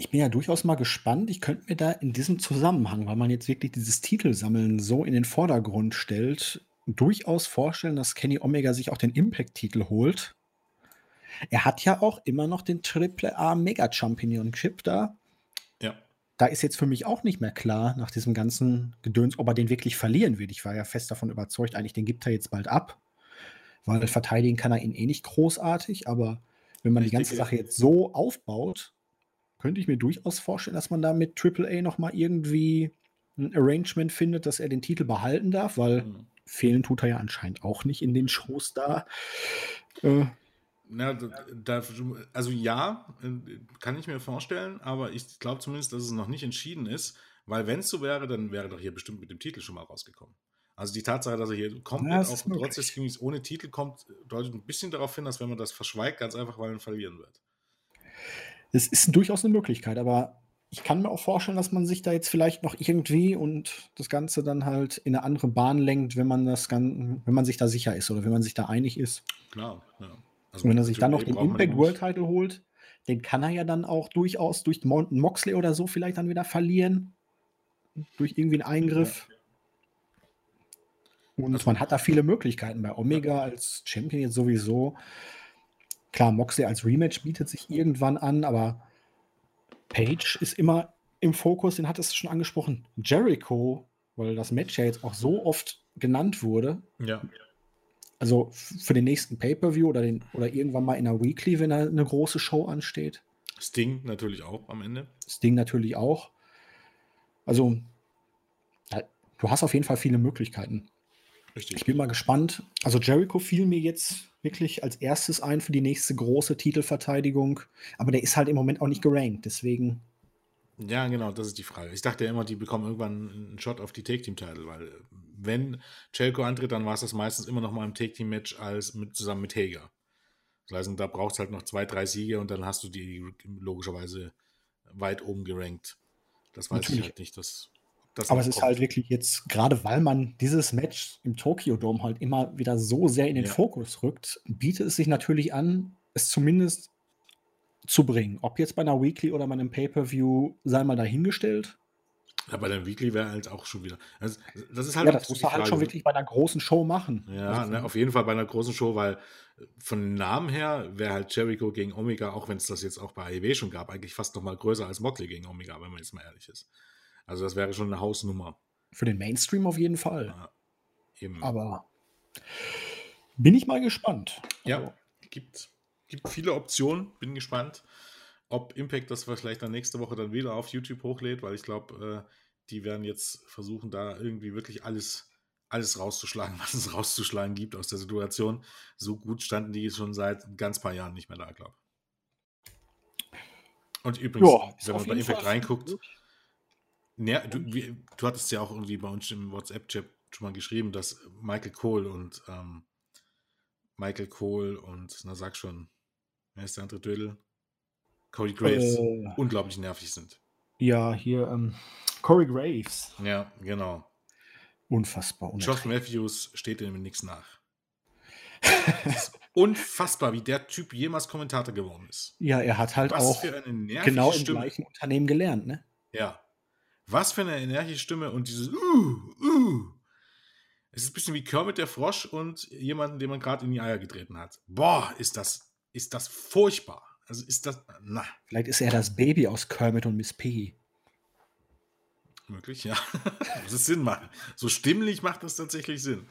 S1: Ich bin ja durchaus mal gespannt. Ich könnte mir da in diesem Zusammenhang, weil man jetzt wirklich dieses Titelsammeln so in den Vordergrund stellt, durchaus vorstellen, dass Kenny Omega sich auch den Impact-Titel holt. Er hat ja auch immer noch den Triple A Mega Championship da.
S2: Ja.
S1: Da ist jetzt für mich auch nicht mehr klar, nach diesem ganzen Gedöns, ob er den wirklich verlieren wird. Ich war ja fest davon überzeugt, eigentlich den gibt er jetzt bald ab, weil verteidigen kann er ihn eh nicht großartig. Aber wenn man ich die ganze Sache jetzt so aufbaut, könnte ich mir durchaus vorstellen, dass man da mit Triple A noch mal irgendwie ein Arrangement findet, dass er den Titel behalten darf, weil mhm fehlen tut er ja anscheinend auch nicht in den Shows da.
S2: Äh, na, da, also ja, kann ich mir vorstellen, aber ich glaube zumindest, dass es noch nicht entschieden ist, weil wenn es so wäre, dann wäre doch hier bestimmt mit dem Titel schon mal rausgekommen. Also die Tatsache, dass er hier komplett ja, auch trotz des Gimmicks ohne Titel kommt, deutet ein bisschen darauf hin, dass wenn man das verschweigt, ganz einfach, weil man verlieren wird.
S1: Es ist durchaus eine Möglichkeit, aber ich kann mir auch vorstellen, dass man sich da jetzt vielleicht noch irgendwie und das Ganze dann halt in eine andere Bahn lenkt, wenn man das wenn man sich da sicher ist oder wenn man sich da einig ist.
S2: Klar, ja.
S1: Also und wenn er sich dann noch den Impact World Title holt, den kann er ja dann auch durchaus durch Mountain Moxley oder so vielleicht dann wieder verlieren. Durch irgendwie einen Eingriff. Und also, man hat da viele Möglichkeiten. Bei Omega als Champion jetzt sowieso. Klar, Moxley als Rematch bietet sich irgendwann an, aber Page ist immer im Fokus, den hat es schon angesprochen. Jericho, weil das Match ja jetzt auch so oft genannt wurde.
S2: Ja.
S1: Also für den nächsten Pay-Per-View oder, oder irgendwann mal in der Weekly, wenn da eine große Show ansteht.
S2: Sting natürlich auch am Ende.
S1: Sting natürlich auch. Also, du hast auf jeden Fall viele Möglichkeiten. Richtig. Ich bin mal gespannt. Also Jericho fiel mir jetzt wirklich als erstes ein für die nächste große Titelverteidigung. Aber der ist halt im Moment auch nicht gerankt. Deswegen.
S2: Ja, genau, das ist die Frage. Ich dachte ja immer, die bekommen irgendwann einen Shot auf die Take-Team-Title, weil wenn Jericho antritt, dann war es das meistens immer noch mal im Take-Team-Match als mit, zusammen mit Hager. Das heißt, da braucht es halt noch zwei, drei Siege und dann hast du die logischerweise weit oben gerankt. Das weiß Natürlich. ich halt nicht. Das
S1: Aber es ist halt wirklich jetzt, gerade weil man dieses Match im Tokyo Dome halt immer wieder so sehr in den ja. Fokus rückt, bietet es sich natürlich an, es zumindest zu bringen. Ob jetzt bei einer Weekly oder bei einem Pay-Per-View, sei mal dahingestellt.
S2: Ja, bei der Weekly wäre halt auch schon wieder. Also, das ist halt
S1: ja, das muss man halt schon wirklich bei einer großen Show machen.
S2: Ja, ne, auf jeden Fall bei einer großen Show, weil äh, von Namen her wäre halt Jericho gegen Omega, auch wenn es das jetzt auch bei AEW schon gab, eigentlich fast noch mal größer als Motley gegen Omega, wenn man jetzt mal ehrlich ist. Also das wäre schon eine Hausnummer.
S1: Für den Mainstream auf jeden Fall. Ja, eben. Aber bin ich mal gespannt.
S2: Ja, also. gibt, gibt viele Optionen, bin gespannt ob Impact das vielleicht dann nächste Woche dann wieder auf YouTube hochlädt, weil ich glaube, äh, die werden jetzt versuchen, da irgendwie wirklich alles, alles rauszuschlagen, was es rauszuschlagen gibt aus der Situation. So gut standen die schon seit ein ganz paar Jahren nicht mehr da, glaube ich. Und übrigens, ja, wenn man bei Impact Fall reinguckt, ne, du, wie, du, hattest ja auch irgendwie bei uns im WhatsApp-Chat schon mal geschrieben, dass Michael Cole und ähm, Michael Cole und, na sag schon, wer ist der andere Dödel? Cody Graves äh, unglaublich nervig sind.
S1: Ja, hier ähm, Corey Graves.
S2: Ja, genau.
S1: Unfassbar.
S2: Josh Matthews steht dem nichts nach. unfassbar, wie der Typ jemals Kommentator geworden ist.
S1: Ja, er hat halt Was auch genau im Stimme. gleichen Unternehmen gelernt, ne?
S2: Ja. Was für eine energische Stimme und dieses uh, uh. Es ist ein bisschen wie Kermit der Frosch und jemanden, den man gerade in die Eier getreten hat. Boah, ist das, ist das furchtbar. Also ist das. Na.
S1: Vielleicht ist er das Baby aus Kermit und Miss Piggy.
S2: Möglich, ja. Muss es Sinn machen. So stimmlich macht das tatsächlich Sinn.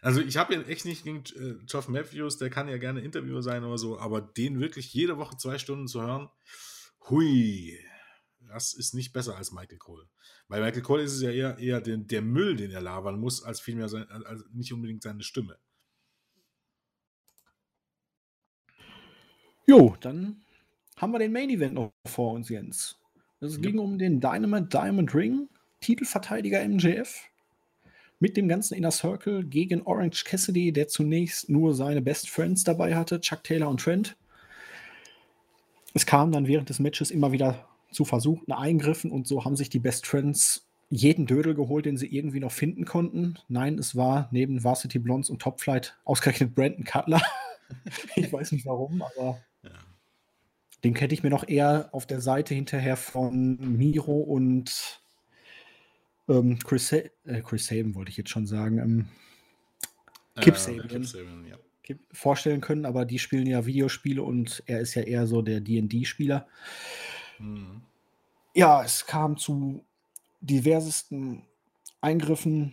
S2: Also ich habe ja echt nicht gegen äh, Geoff Matthews, der kann ja gerne Interviewer sein oder so, aber den wirklich jede Woche zwei Stunden zu hören, hui, das ist nicht besser als Michael Cole. Bei Michael Cole ist es ja eher, eher den, der Müll, den er labern muss, als vielmehr sein, also nicht unbedingt seine Stimme.
S1: Jo, dann haben wir den Main Event noch vor uns, Jens. Es ging um den Dynamite Diamond Ring, Titelverteidiger MJF, mit dem ganzen Inner Circle gegen Orange Cassidy, der zunächst nur seine Best Friends dabei hatte, Chuck Taylor und Trent. Es kam dann während des Matches immer wieder zu versuchten Eingriffen und so haben sich die Best Friends jeden Dödel geholt, den sie irgendwie noch finden konnten. Nein, es war neben Varsity Blondes und Top Flight ausgerechnet Brandon Cutler. ich weiß nicht warum, aber den hätte ich mir noch eher auf der Seite hinterher von Miro und ähm, Chris, äh, Chris Saban, wollte ich jetzt schon sagen. Ähm, Kip äh, Saban. Kip Saban ja. vorstellen können, aber die spielen ja Videospiele und er ist ja eher so der DD-Spieler. Mhm. Ja, es kam zu diversesten Eingriffen.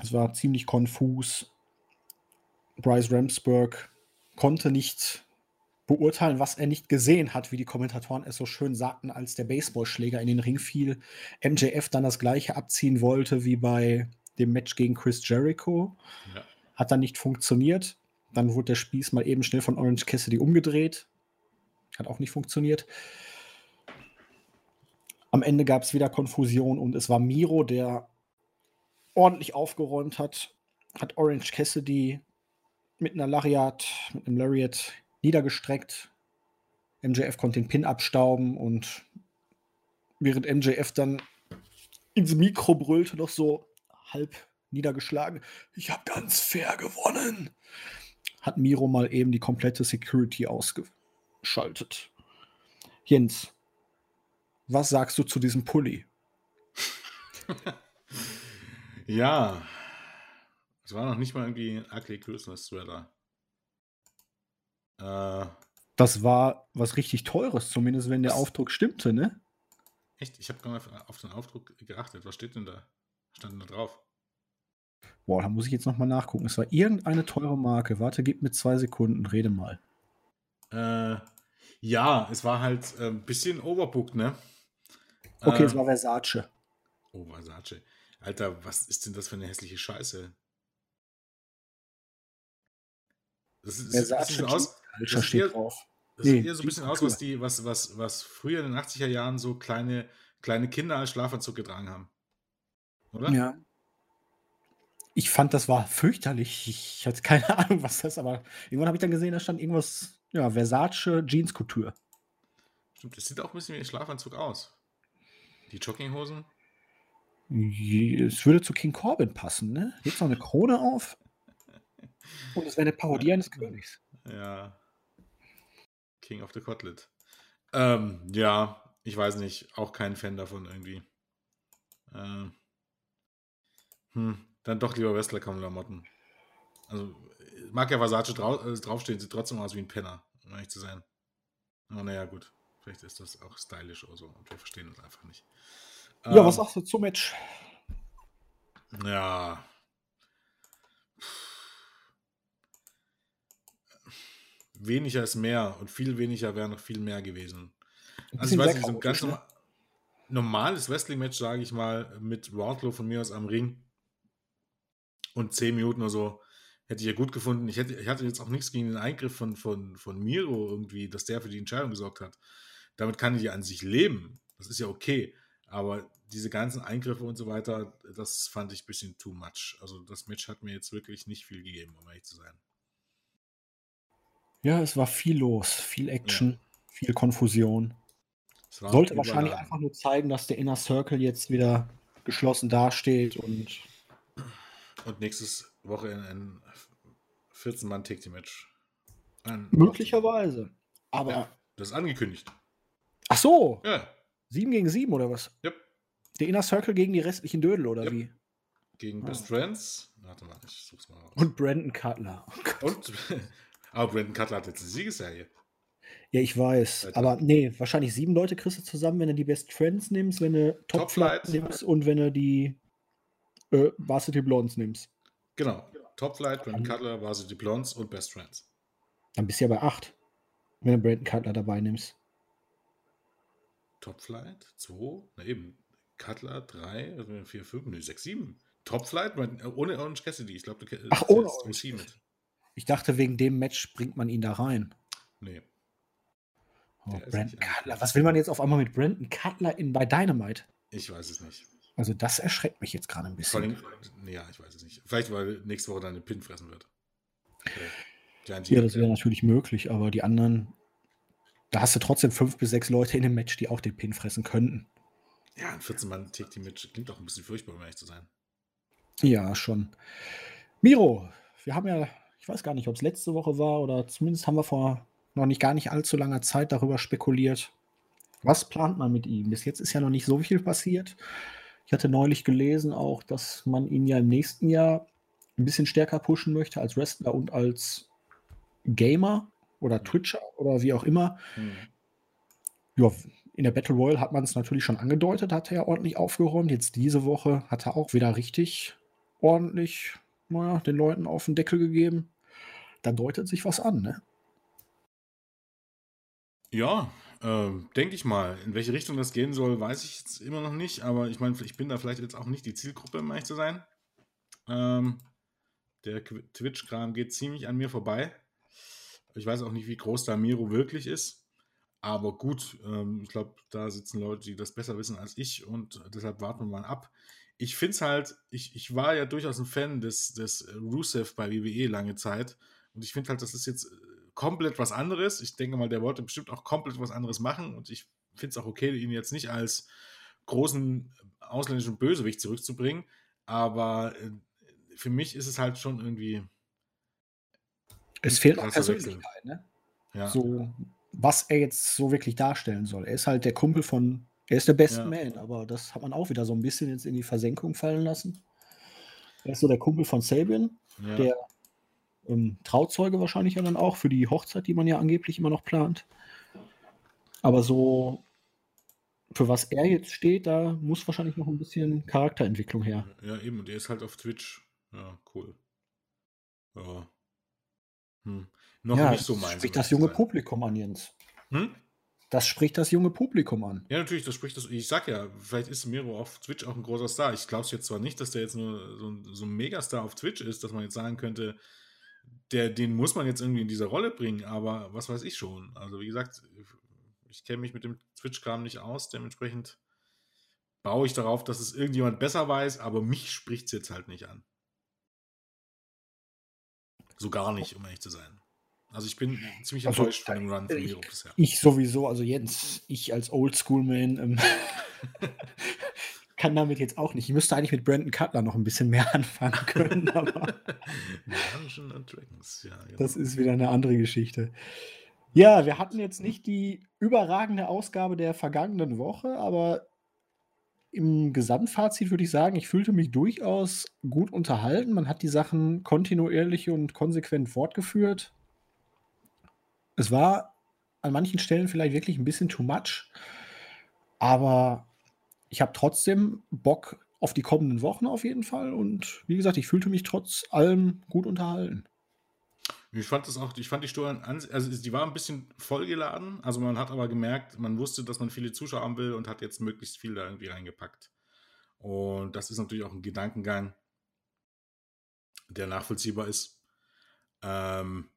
S1: Es war ziemlich konfus. Bryce Ramsburg konnte nicht beurteilen, was er nicht gesehen hat, wie die Kommentatoren es so schön sagten, als der Baseballschläger in den Ring fiel. MJF dann das gleiche abziehen wollte wie bei dem Match gegen Chris Jericho. Ja. Hat dann nicht funktioniert. Dann wurde der Spieß mal eben schnell von Orange Cassidy umgedreht. Hat auch nicht funktioniert. Am Ende gab es wieder Konfusion und es war Miro, der ordentlich aufgeräumt hat. Hat Orange Cassidy mit einer Lariat, mit einem Lariat niedergestreckt. MJF konnte den Pin abstauben und während MJF dann ins Mikro brüllte, noch so halb niedergeschlagen, ich habe ganz fair gewonnen, hat Miro mal eben die komplette Security ausgeschaltet. Jens, was sagst du zu diesem Pulli?
S2: ja, Es war noch nicht mal irgendwie Ugly Christmas Sweater.
S1: Äh, das war was richtig Teures, zumindest wenn der Aufdruck stimmte, ne?
S2: Echt? Ich habe gar nicht auf den Aufdruck geachtet. Was steht denn da? Stand denn da drauf?
S1: Boah, da muss ich jetzt nochmal nachgucken. Es war irgendeine teure Marke. Warte, gib mir zwei Sekunden, rede mal.
S2: Äh, ja, es war halt ein äh, bisschen overbooked, ne?
S1: Okay, es war Versace.
S2: Oh, Versace. Alter, was ist denn das für eine hässliche Scheiße?
S1: Das ist, Versace sieht aus,
S2: das steht eher, drauf. Das nee, sieht eher so ein bisschen aus, was die, was, was, was früher in den 80er Jahren so kleine, kleine Kinder als Schlafanzug getragen haben.
S1: Oder? Ja. Ich fand, das war fürchterlich. Ich hatte keine Ahnung, was das, aber irgendwann habe ich dann gesehen, da stand irgendwas, ja, Versace Jeans Couture.
S2: Stimmt, das sieht auch ein bisschen wie ein Schlafanzug aus. Die Jogginghosen?
S1: Es würde zu King Corbin passen, ne? Jetzt noch eine Krone auf. Und es wäre eine Parodie eines Königs.
S2: Ja. King of the Cotlet. Ähm, ja, ich weiß nicht. Auch kein Fan davon irgendwie. Ähm, hm, dann doch lieber Wrestler-Klamotten. Also, mag ja Versace drau äh, draufstehen, sieht trotzdem aus wie ein Penner, um ehrlich zu sein. Aber naja, gut. Vielleicht ist das auch stylisch oder so und wir verstehen uns einfach nicht.
S1: Ja, ähm, was sagst du zum Match?
S2: Ja. Weniger ist mehr und viel weniger wäre noch viel mehr gewesen. Also ich weiß nicht, so ein ganz ne? normales Wrestling-Match, sage ich mal, mit Wardlow von mir aus am Ring und 10 Minuten oder so, hätte ich ja gut gefunden. Ich, hätte, ich hatte jetzt auch nichts gegen den Eingriff von, von, von Miro irgendwie, dass der für die Entscheidung gesorgt hat damit kann ich ja an sich leben. Das ist ja okay. Aber diese ganzen Eingriffe und so weiter, das fand ich ein bisschen too much. Also das Match hat mir jetzt wirklich nicht viel gegeben, um ehrlich zu sein.
S1: Ja, es war viel los, viel Action, ja. viel Konfusion. Sollte wahrscheinlich einfach nur zeigen, dass der Inner Circle jetzt wieder geschlossen dasteht und.
S2: Und nächstes Woche ein 14-Mann-Take-Match.
S1: Möglicherweise. Aber. Ja,
S2: das ist angekündigt.
S1: Ach so. Ja. Sieben gegen sieben oder was?
S2: Yep.
S1: Der Inner Circle gegen die restlichen Dödel oder yep. wie?
S2: Gegen oh. Best Friends. Warte mal, ich such's mal
S1: raus. Und Brandon Cutler.
S2: Oh Und, aber Brandon Cutler hat jetzt eine Siegesserie.
S1: Ja, ich weiß. Alter. Aber nee, wahrscheinlich sieben Leute kriegst du zusammen, wenn du die Best Friends nimmst, wenn du Top, Top Flight nimmst und wenn du die äh, Varsity Blondes nimmst.
S2: Genau. Top Flight, Brandon Cutler, Varsity Blondes und Best Friends.
S1: Dann bist du ja bei acht, wenn du Brandon Cutler dabei nimmst.
S2: Topflight 2, na eben, Cutler 3, 4, 5, ne, 6, 7. Topflight äh, ohne Orange Cassidy. Ich glaube, du
S1: Ach, ohne Orange mit. Ich dachte, wegen dem Match bringt man ihn da rein.
S2: Nee.
S1: Oh, Brandon Cutler. Was will man jetzt auf einmal mit Brandon Cutler in, bei Dynamite?
S2: Ich weiß es nicht.
S1: Also, das erschreckt mich jetzt gerade ein bisschen.
S2: Allem, ja, ich weiß es nicht. Vielleicht, weil nächste Woche dann den Pin fressen wird.
S1: Okay. Ja, das wäre natürlich möglich, aber die anderen da hast du trotzdem fünf bis sechs Leute in dem Match, die auch den Pin fressen könnten.
S2: Ja, ein 14-Mann Take Team Match klingt auch ein bisschen furchtbar, um ehrlich zu sein.
S1: Ja, schon. Miro, wir haben ja, ich weiß gar nicht, ob es letzte Woche war oder zumindest haben wir vor noch nicht gar nicht allzu langer Zeit darüber spekuliert. Was plant man mit ihm? Bis jetzt ist ja noch nicht so viel passiert. Ich hatte neulich gelesen auch, dass man ihn ja im nächsten Jahr ein bisschen stärker pushen möchte als Wrestler und als Gamer oder Twitcher oder wie auch immer. Mhm. Ja, in der Battle Royale hat man es natürlich schon angedeutet, hat er ja ordentlich aufgeräumt. Jetzt diese Woche hat er auch wieder richtig ordentlich naja, den Leuten auf den Deckel gegeben. Da deutet sich was an, ne?
S2: Ja, äh, denke ich mal. In welche Richtung das gehen soll, weiß ich jetzt immer noch nicht. Aber ich meine, ich bin da vielleicht jetzt auch nicht die Zielgruppe, um ehrlich zu sein. Ähm, der Twitch-Kram geht ziemlich an mir vorbei. Ich weiß auch nicht, wie groß da Miro wirklich ist. Aber gut, ähm, ich glaube, da sitzen Leute, die das besser wissen als ich und deshalb warten wir mal ab. Ich finde es halt, ich, ich war ja durchaus ein Fan des, des Rusev bei WWE lange Zeit und ich finde halt, das ist jetzt äh, komplett was anderes. Ich denke mal, der wollte bestimmt auch komplett was anderes machen und ich finde es auch okay, ihn jetzt nicht als großen ausländischen Bösewicht zurückzubringen, aber äh, für mich ist es halt schon irgendwie
S1: es fehlt auch Persönlichkeit, ne? Ja. So, was er jetzt so wirklich darstellen soll. Er ist halt der Kumpel von, er ist der beste ja. Man, aber das hat man auch wieder so ein bisschen jetzt in die Versenkung fallen lassen. Er ist so der Kumpel von Sabian,
S2: Ja.
S1: der ähm, Trauzeuge wahrscheinlich ja dann auch für die Hochzeit, die man ja angeblich immer noch plant. Aber so, für was er jetzt steht, da muss wahrscheinlich noch ein bisschen Charakterentwicklung her.
S2: Ja, eben, und er ist halt auf Twitch. Ja, cool. Ja. Hm. Noch
S1: ja,
S2: nicht so
S1: das
S2: meins.
S1: spricht das junge
S2: sein.
S1: Publikum an, Jens.
S2: Hm?
S1: Das spricht das junge Publikum an.
S2: Ja, natürlich, das spricht das. Ich sag ja, vielleicht ist Miro auf Twitch auch ein großer Star. Ich glaube es jetzt zwar nicht, dass der jetzt nur so ein, so ein Megastar auf Twitch ist, dass man jetzt sagen könnte, der, den muss man jetzt irgendwie in diese Rolle bringen, aber was weiß ich schon. Also, wie gesagt, ich kenne mich mit dem Twitch-Kram nicht aus, dementsprechend baue ich darauf, dass es irgendjemand besser weiß, aber mich spricht es jetzt halt nicht an. So gar nicht, um ehrlich zu sein. Also ich bin ziemlich
S1: Also,
S2: enttäuscht von dem Run von
S1: ich-
S2: Miro bisher.
S1: Ich sowieso, also Jens, ich als Oldschool-Man ähm, kann damit jetzt auch nicht. Ich müsste eigentlich mit Brandon Cutler noch ein bisschen mehr anfangen können, aber
S2: Dungeons and Dragons, ja. Genau.
S1: das ist wieder eine andere Geschichte. Ja, wir hatten jetzt nicht die überragende Ausgabe der vergangenen Woche, aber im Gesamtfazit würde ich sagen, ich fühlte mich durchaus gut unterhalten. Man hat die Sachen kontinuierlich und konsequent fortgeführt. Es war an manchen Stellen vielleicht wirklich ein bisschen too much, aber ich habe trotzdem Bock auf die kommenden Wochen auf jeden Fall und wie gesagt, ich fühlte mich trotz allem gut unterhalten.
S2: Ich fand das auch, ich fand die an, also die war ein bisschen vollgeladen, also man hat aber gemerkt, man wusste, dass man viele Zuschauer haben will und hat jetzt möglichst viel da irgendwie reingepackt. Und das ist natürlich auch ein Gedankengang, der nachvollziehbar ist. Ähm,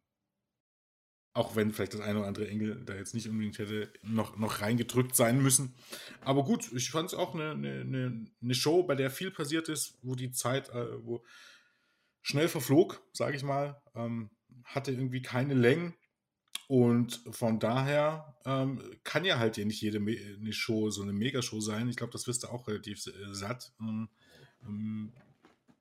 S2: auch wenn vielleicht das eine oder andere Engel da jetzt nicht unbedingt hätte noch, noch reingedrückt sein müssen. Aber gut, ich fand es auch eine, eine, eine, eine Show, bei der viel passiert ist, wo die Zeit, äh, wo schnell verflog, sage ich mal, ähm, hatte irgendwie keine Längen. Und von daher ähm, kann ja halt ja nicht jede Me eine Show so eine Megashow sein. Ich glaube, das wirst du auch relativ äh, satt. Ähm, ähm,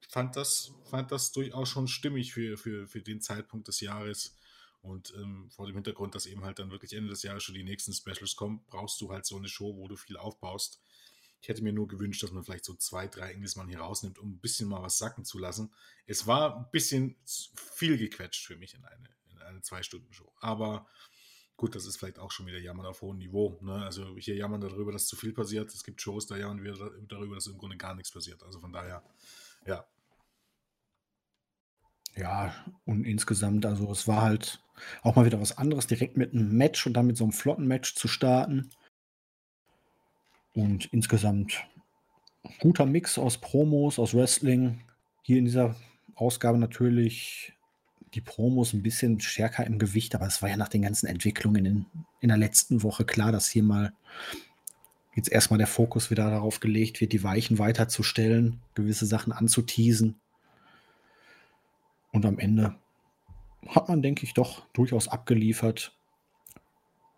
S2: fand, das, fand das durchaus schon stimmig für, für, für den Zeitpunkt des Jahres. Und ähm, vor dem Hintergrund, dass eben halt dann wirklich Ende des Jahres schon die nächsten Specials kommen, brauchst du halt so eine Show, wo du viel aufbaust. Ich hätte mir nur gewünscht, dass man vielleicht so zwei, drei Engelsmann hier rausnimmt, um ein bisschen mal was sacken zu lassen. Es war ein bisschen viel gequetscht für mich in eine, in eine Zwei-Stunden-Show. Aber gut, das ist vielleicht auch schon wieder Jammern auf hohem Niveau. Ne? Also hier jammern darüber, dass zu viel passiert. Es gibt Shows, da jammern wir darüber, dass im Grunde gar nichts passiert. Also von daher, ja.
S1: Ja, und insgesamt, also es war halt auch mal wieder was anderes, direkt mit einem Match und dann mit so einem flotten Match zu starten. Und insgesamt guter Mix aus Promos, aus Wrestling. Hier in dieser Ausgabe natürlich die Promos ein bisschen stärker im Gewicht, aber es war ja nach den ganzen Entwicklungen in, in der letzten Woche klar, dass hier mal jetzt erstmal der Fokus wieder darauf gelegt wird, die Weichen weiterzustellen, gewisse Sachen anzuteasen. Und am Ende hat man, denke ich, doch durchaus abgeliefert.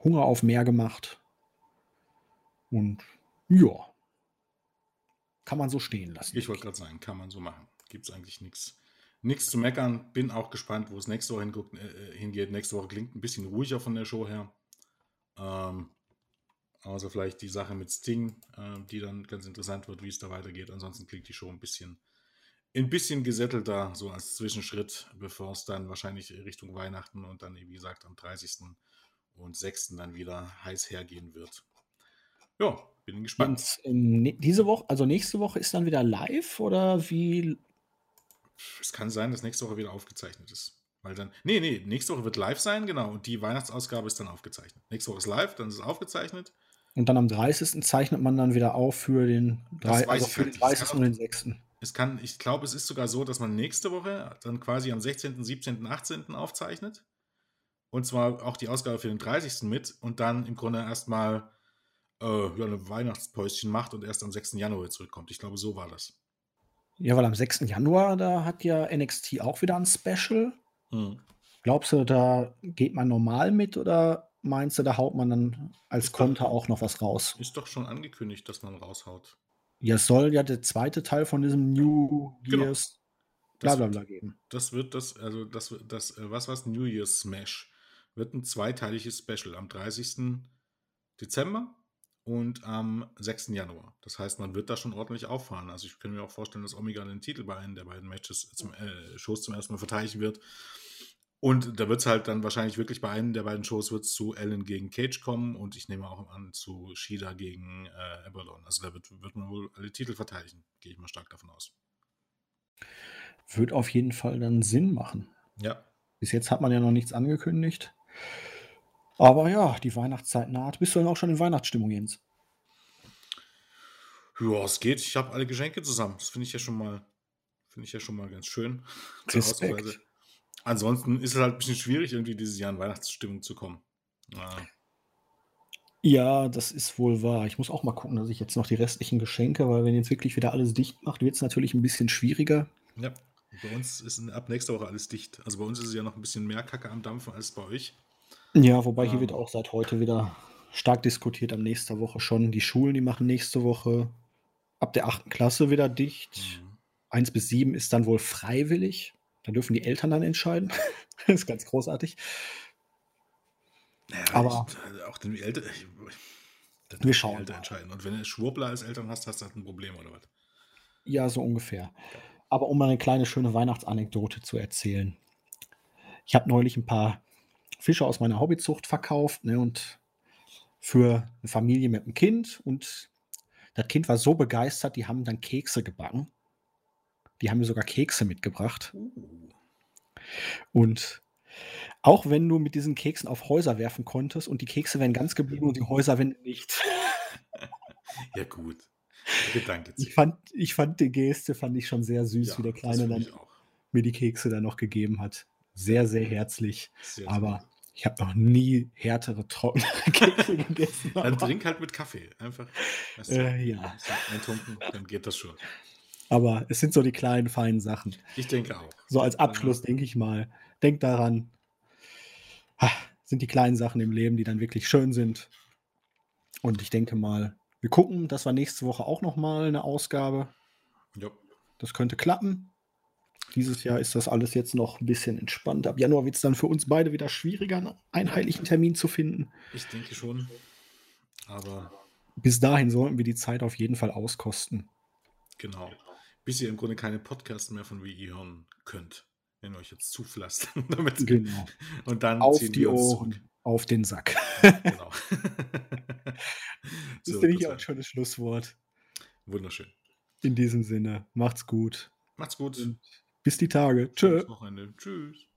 S1: Hunger auf mehr gemacht. Und ja, kann man so stehen lassen.
S2: Ich wollte gerade sagen, kann man so machen. Gibt es eigentlich nichts nichts zu meckern. Bin auch gespannt, wo es nächste Woche hinguckt, äh, hingeht. Nächste Woche klingt ein bisschen ruhiger von der Show her. Ähm, außer vielleicht die Sache mit Sting, äh, die dann ganz interessant wird, wie es da weitergeht. Ansonsten klingt die Show ein bisschen, ein bisschen gesättelter, so als Zwischenschritt, bevor es dann wahrscheinlich Richtung Weihnachten und dann, wie gesagt, am 30. und 6. dann wieder heiß hergehen wird. Ja, bin gespannt.
S1: Und, ähm, diese Woche, also nächste Woche ist dann wieder live oder wie?
S2: Es kann sein, dass nächste Woche wieder aufgezeichnet ist. Weil dann, nee, nee, nächste Woche wird live sein, genau. Und die Weihnachtsausgabe ist dann aufgezeichnet. Nächste Woche ist live, dann ist es aufgezeichnet.
S1: Und dann am 30. zeichnet man dann wieder auf für den,
S2: Das
S1: 3,
S2: weiß
S1: also für den
S2: nicht. Das
S1: 30.
S2: kann
S1: und den 6.
S2: Es kann, ich glaube, es ist sogar so, dass man nächste Woche dann quasi am 16., 17., 18. aufzeichnet. Und zwar auch die Ausgabe für den 30. mit und dann im Grunde erstmal äh, ja, eine Weihnachtspäuschen macht und erst am 6. Januar zurückkommt. Ich glaube, so war das.
S1: Ja, weil am 6. Januar, da hat ja NXT auch wieder ein Special.
S2: Hm.
S1: Glaubst du, da geht man normal mit oder meinst du, da haut man dann als
S2: Ist doch-
S1: Konter auch noch was raus?
S2: Ist doch schon angekündigt, dass man raushaut.
S1: Ja, es soll ja der zweite Teil von diesem New
S2: Genau.
S1: Year's bla
S2: Das
S1: bla geben.
S2: Das wird das, also das, das äh, was was New Year's Smash wird ein zweiteiliges Special am 30. Dezember und am 6. Januar. Das heißt, man wird da schon ordentlich auffahren. Also ich kann mir auch vorstellen, dass Omega den Titel bei einem der beiden Matches zum äh, Shows zum ersten Mal verteidigen wird. Und da wird es halt dann wahrscheinlich wirklich bei einem der beiden Shows wird zu Allen gegen Cage kommen und ich nehme auch an zu Shida gegen äh, Abaddon. Also da wird, wird man wohl alle Titel verteidigen, gehe ich mal stark davon aus.
S1: Wird auf jeden Fall dann Sinn machen.
S2: Ja.
S1: Bis jetzt hat man ja noch nichts angekündigt. Aber ja, die Weihnachtszeit naht. Bist du denn auch schon in Weihnachtsstimmung, Jens?
S2: Ja, es geht. Ich habe alle Geschenke zusammen. Das finde ich ja schon mal, finde ich ja schon mal ganz schön.
S1: Respekt.
S2: Ansonsten ist es halt ein bisschen schwierig, irgendwie dieses Jahr in Weihnachtsstimmung zu kommen. Ja.
S1: Ja, das ist wohl wahr. Ich muss auch mal gucken, dass ich jetzt noch die restlichen Geschenke, weil wenn jetzt wirklich wieder alles dicht macht, wird es natürlich ein bisschen schwieriger.
S2: Ja, bei uns ist ab nächster Woche alles dicht. Also bei uns ist es ja noch ein bisschen mehr Kacke am Dampfen als bei euch.
S1: Ja, wobei hier wird auch seit heute wieder stark diskutiert am nächster Woche schon. Die Schulen, die machen nächste Woche ab der 8. Klasse wieder dicht. Mhm. 1 bis 7 ist dann wohl freiwillig. Da dürfen die Eltern dann entscheiden. das ist ganz großartig.
S2: Naja, Aber ich, äh, auch den Eltern.
S1: Wir schauen.
S2: Eltern entscheiden. Und wenn du Schwurbler als Eltern hast, hast du halt ein Problem, oder was?
S1: Ja, so ungefähr. Aber um mal eine kleine schöne Weihnachtsanekdote zu erzählen. Ich habe neulich ein paar Fische aus meiner Hobbyzucht verkauft ne, und für eine Familie mit einem Kind. Und das Kind war so begeistert, die haben dann Kekse gebacken. Die haben mir sogar Kekse mitgebracht. Uh. Und auch wenn du mit diesen Keksen auf Häuser werfen konntest und die Kekse wären ganz geblieben und die Häuserwände nicht.
S2: ja, gut. Gedanke.
S1: Ich fand, ich fand die Geste fand ich schon sehr süß, ja, wie der Kleine dann mir die Kekse dann noch gegeben hat. Sehr, sehr herzlich. Sehr, aber sehr ich habe noch nie härtere, trockene Kekse gegessen.
S2: Dann trink halt mit Kaffee. Einfach.
S1: Weißt du, äh, ja.
S2: Eintunken, dann geht das schon.
S1: Aber es sind so die kleinen, feinen Sachen.
S2: Ich denke auch.
S1: So als Abschluss denke ich mal. Denk daran, sind die kleinen Sachen im Leben, die dann wirklich schön sind. Und ich denke mal, wir gucken, das war nächste Woche auch noch mal eine Ausgabe.
S2: Ja.
S1: Das könnte klappen. Dieses Jahr ist das alles jetzt noch ein bisschen entspannt. Ab Januar wird es dann für uns beide wieder schwieriger, einen einheitlichen Termin zu finden.
S2: Ich denke schon. Aber.
S1: Bis dahin sollten wir die Zeit auf jeden Fall auskosten.
S2: Genau. Bis ihr im Grunde keine Podcasts mehr von WI hören könnt. Wenn ihr euch jetzt zupflastern. Damit
S1: genau.
S2: Und dann
S1: auf die Ohren, zurück. auf den Sack. genau. das so, ist nämlich auch ein schönes Schlusswort.
S2: Wunderschön.
S1: In diesem Sinne, macht's gut.
S2: Macht's gut.
S1: Und bis die Tage. Tschö.
S2: Tschüss.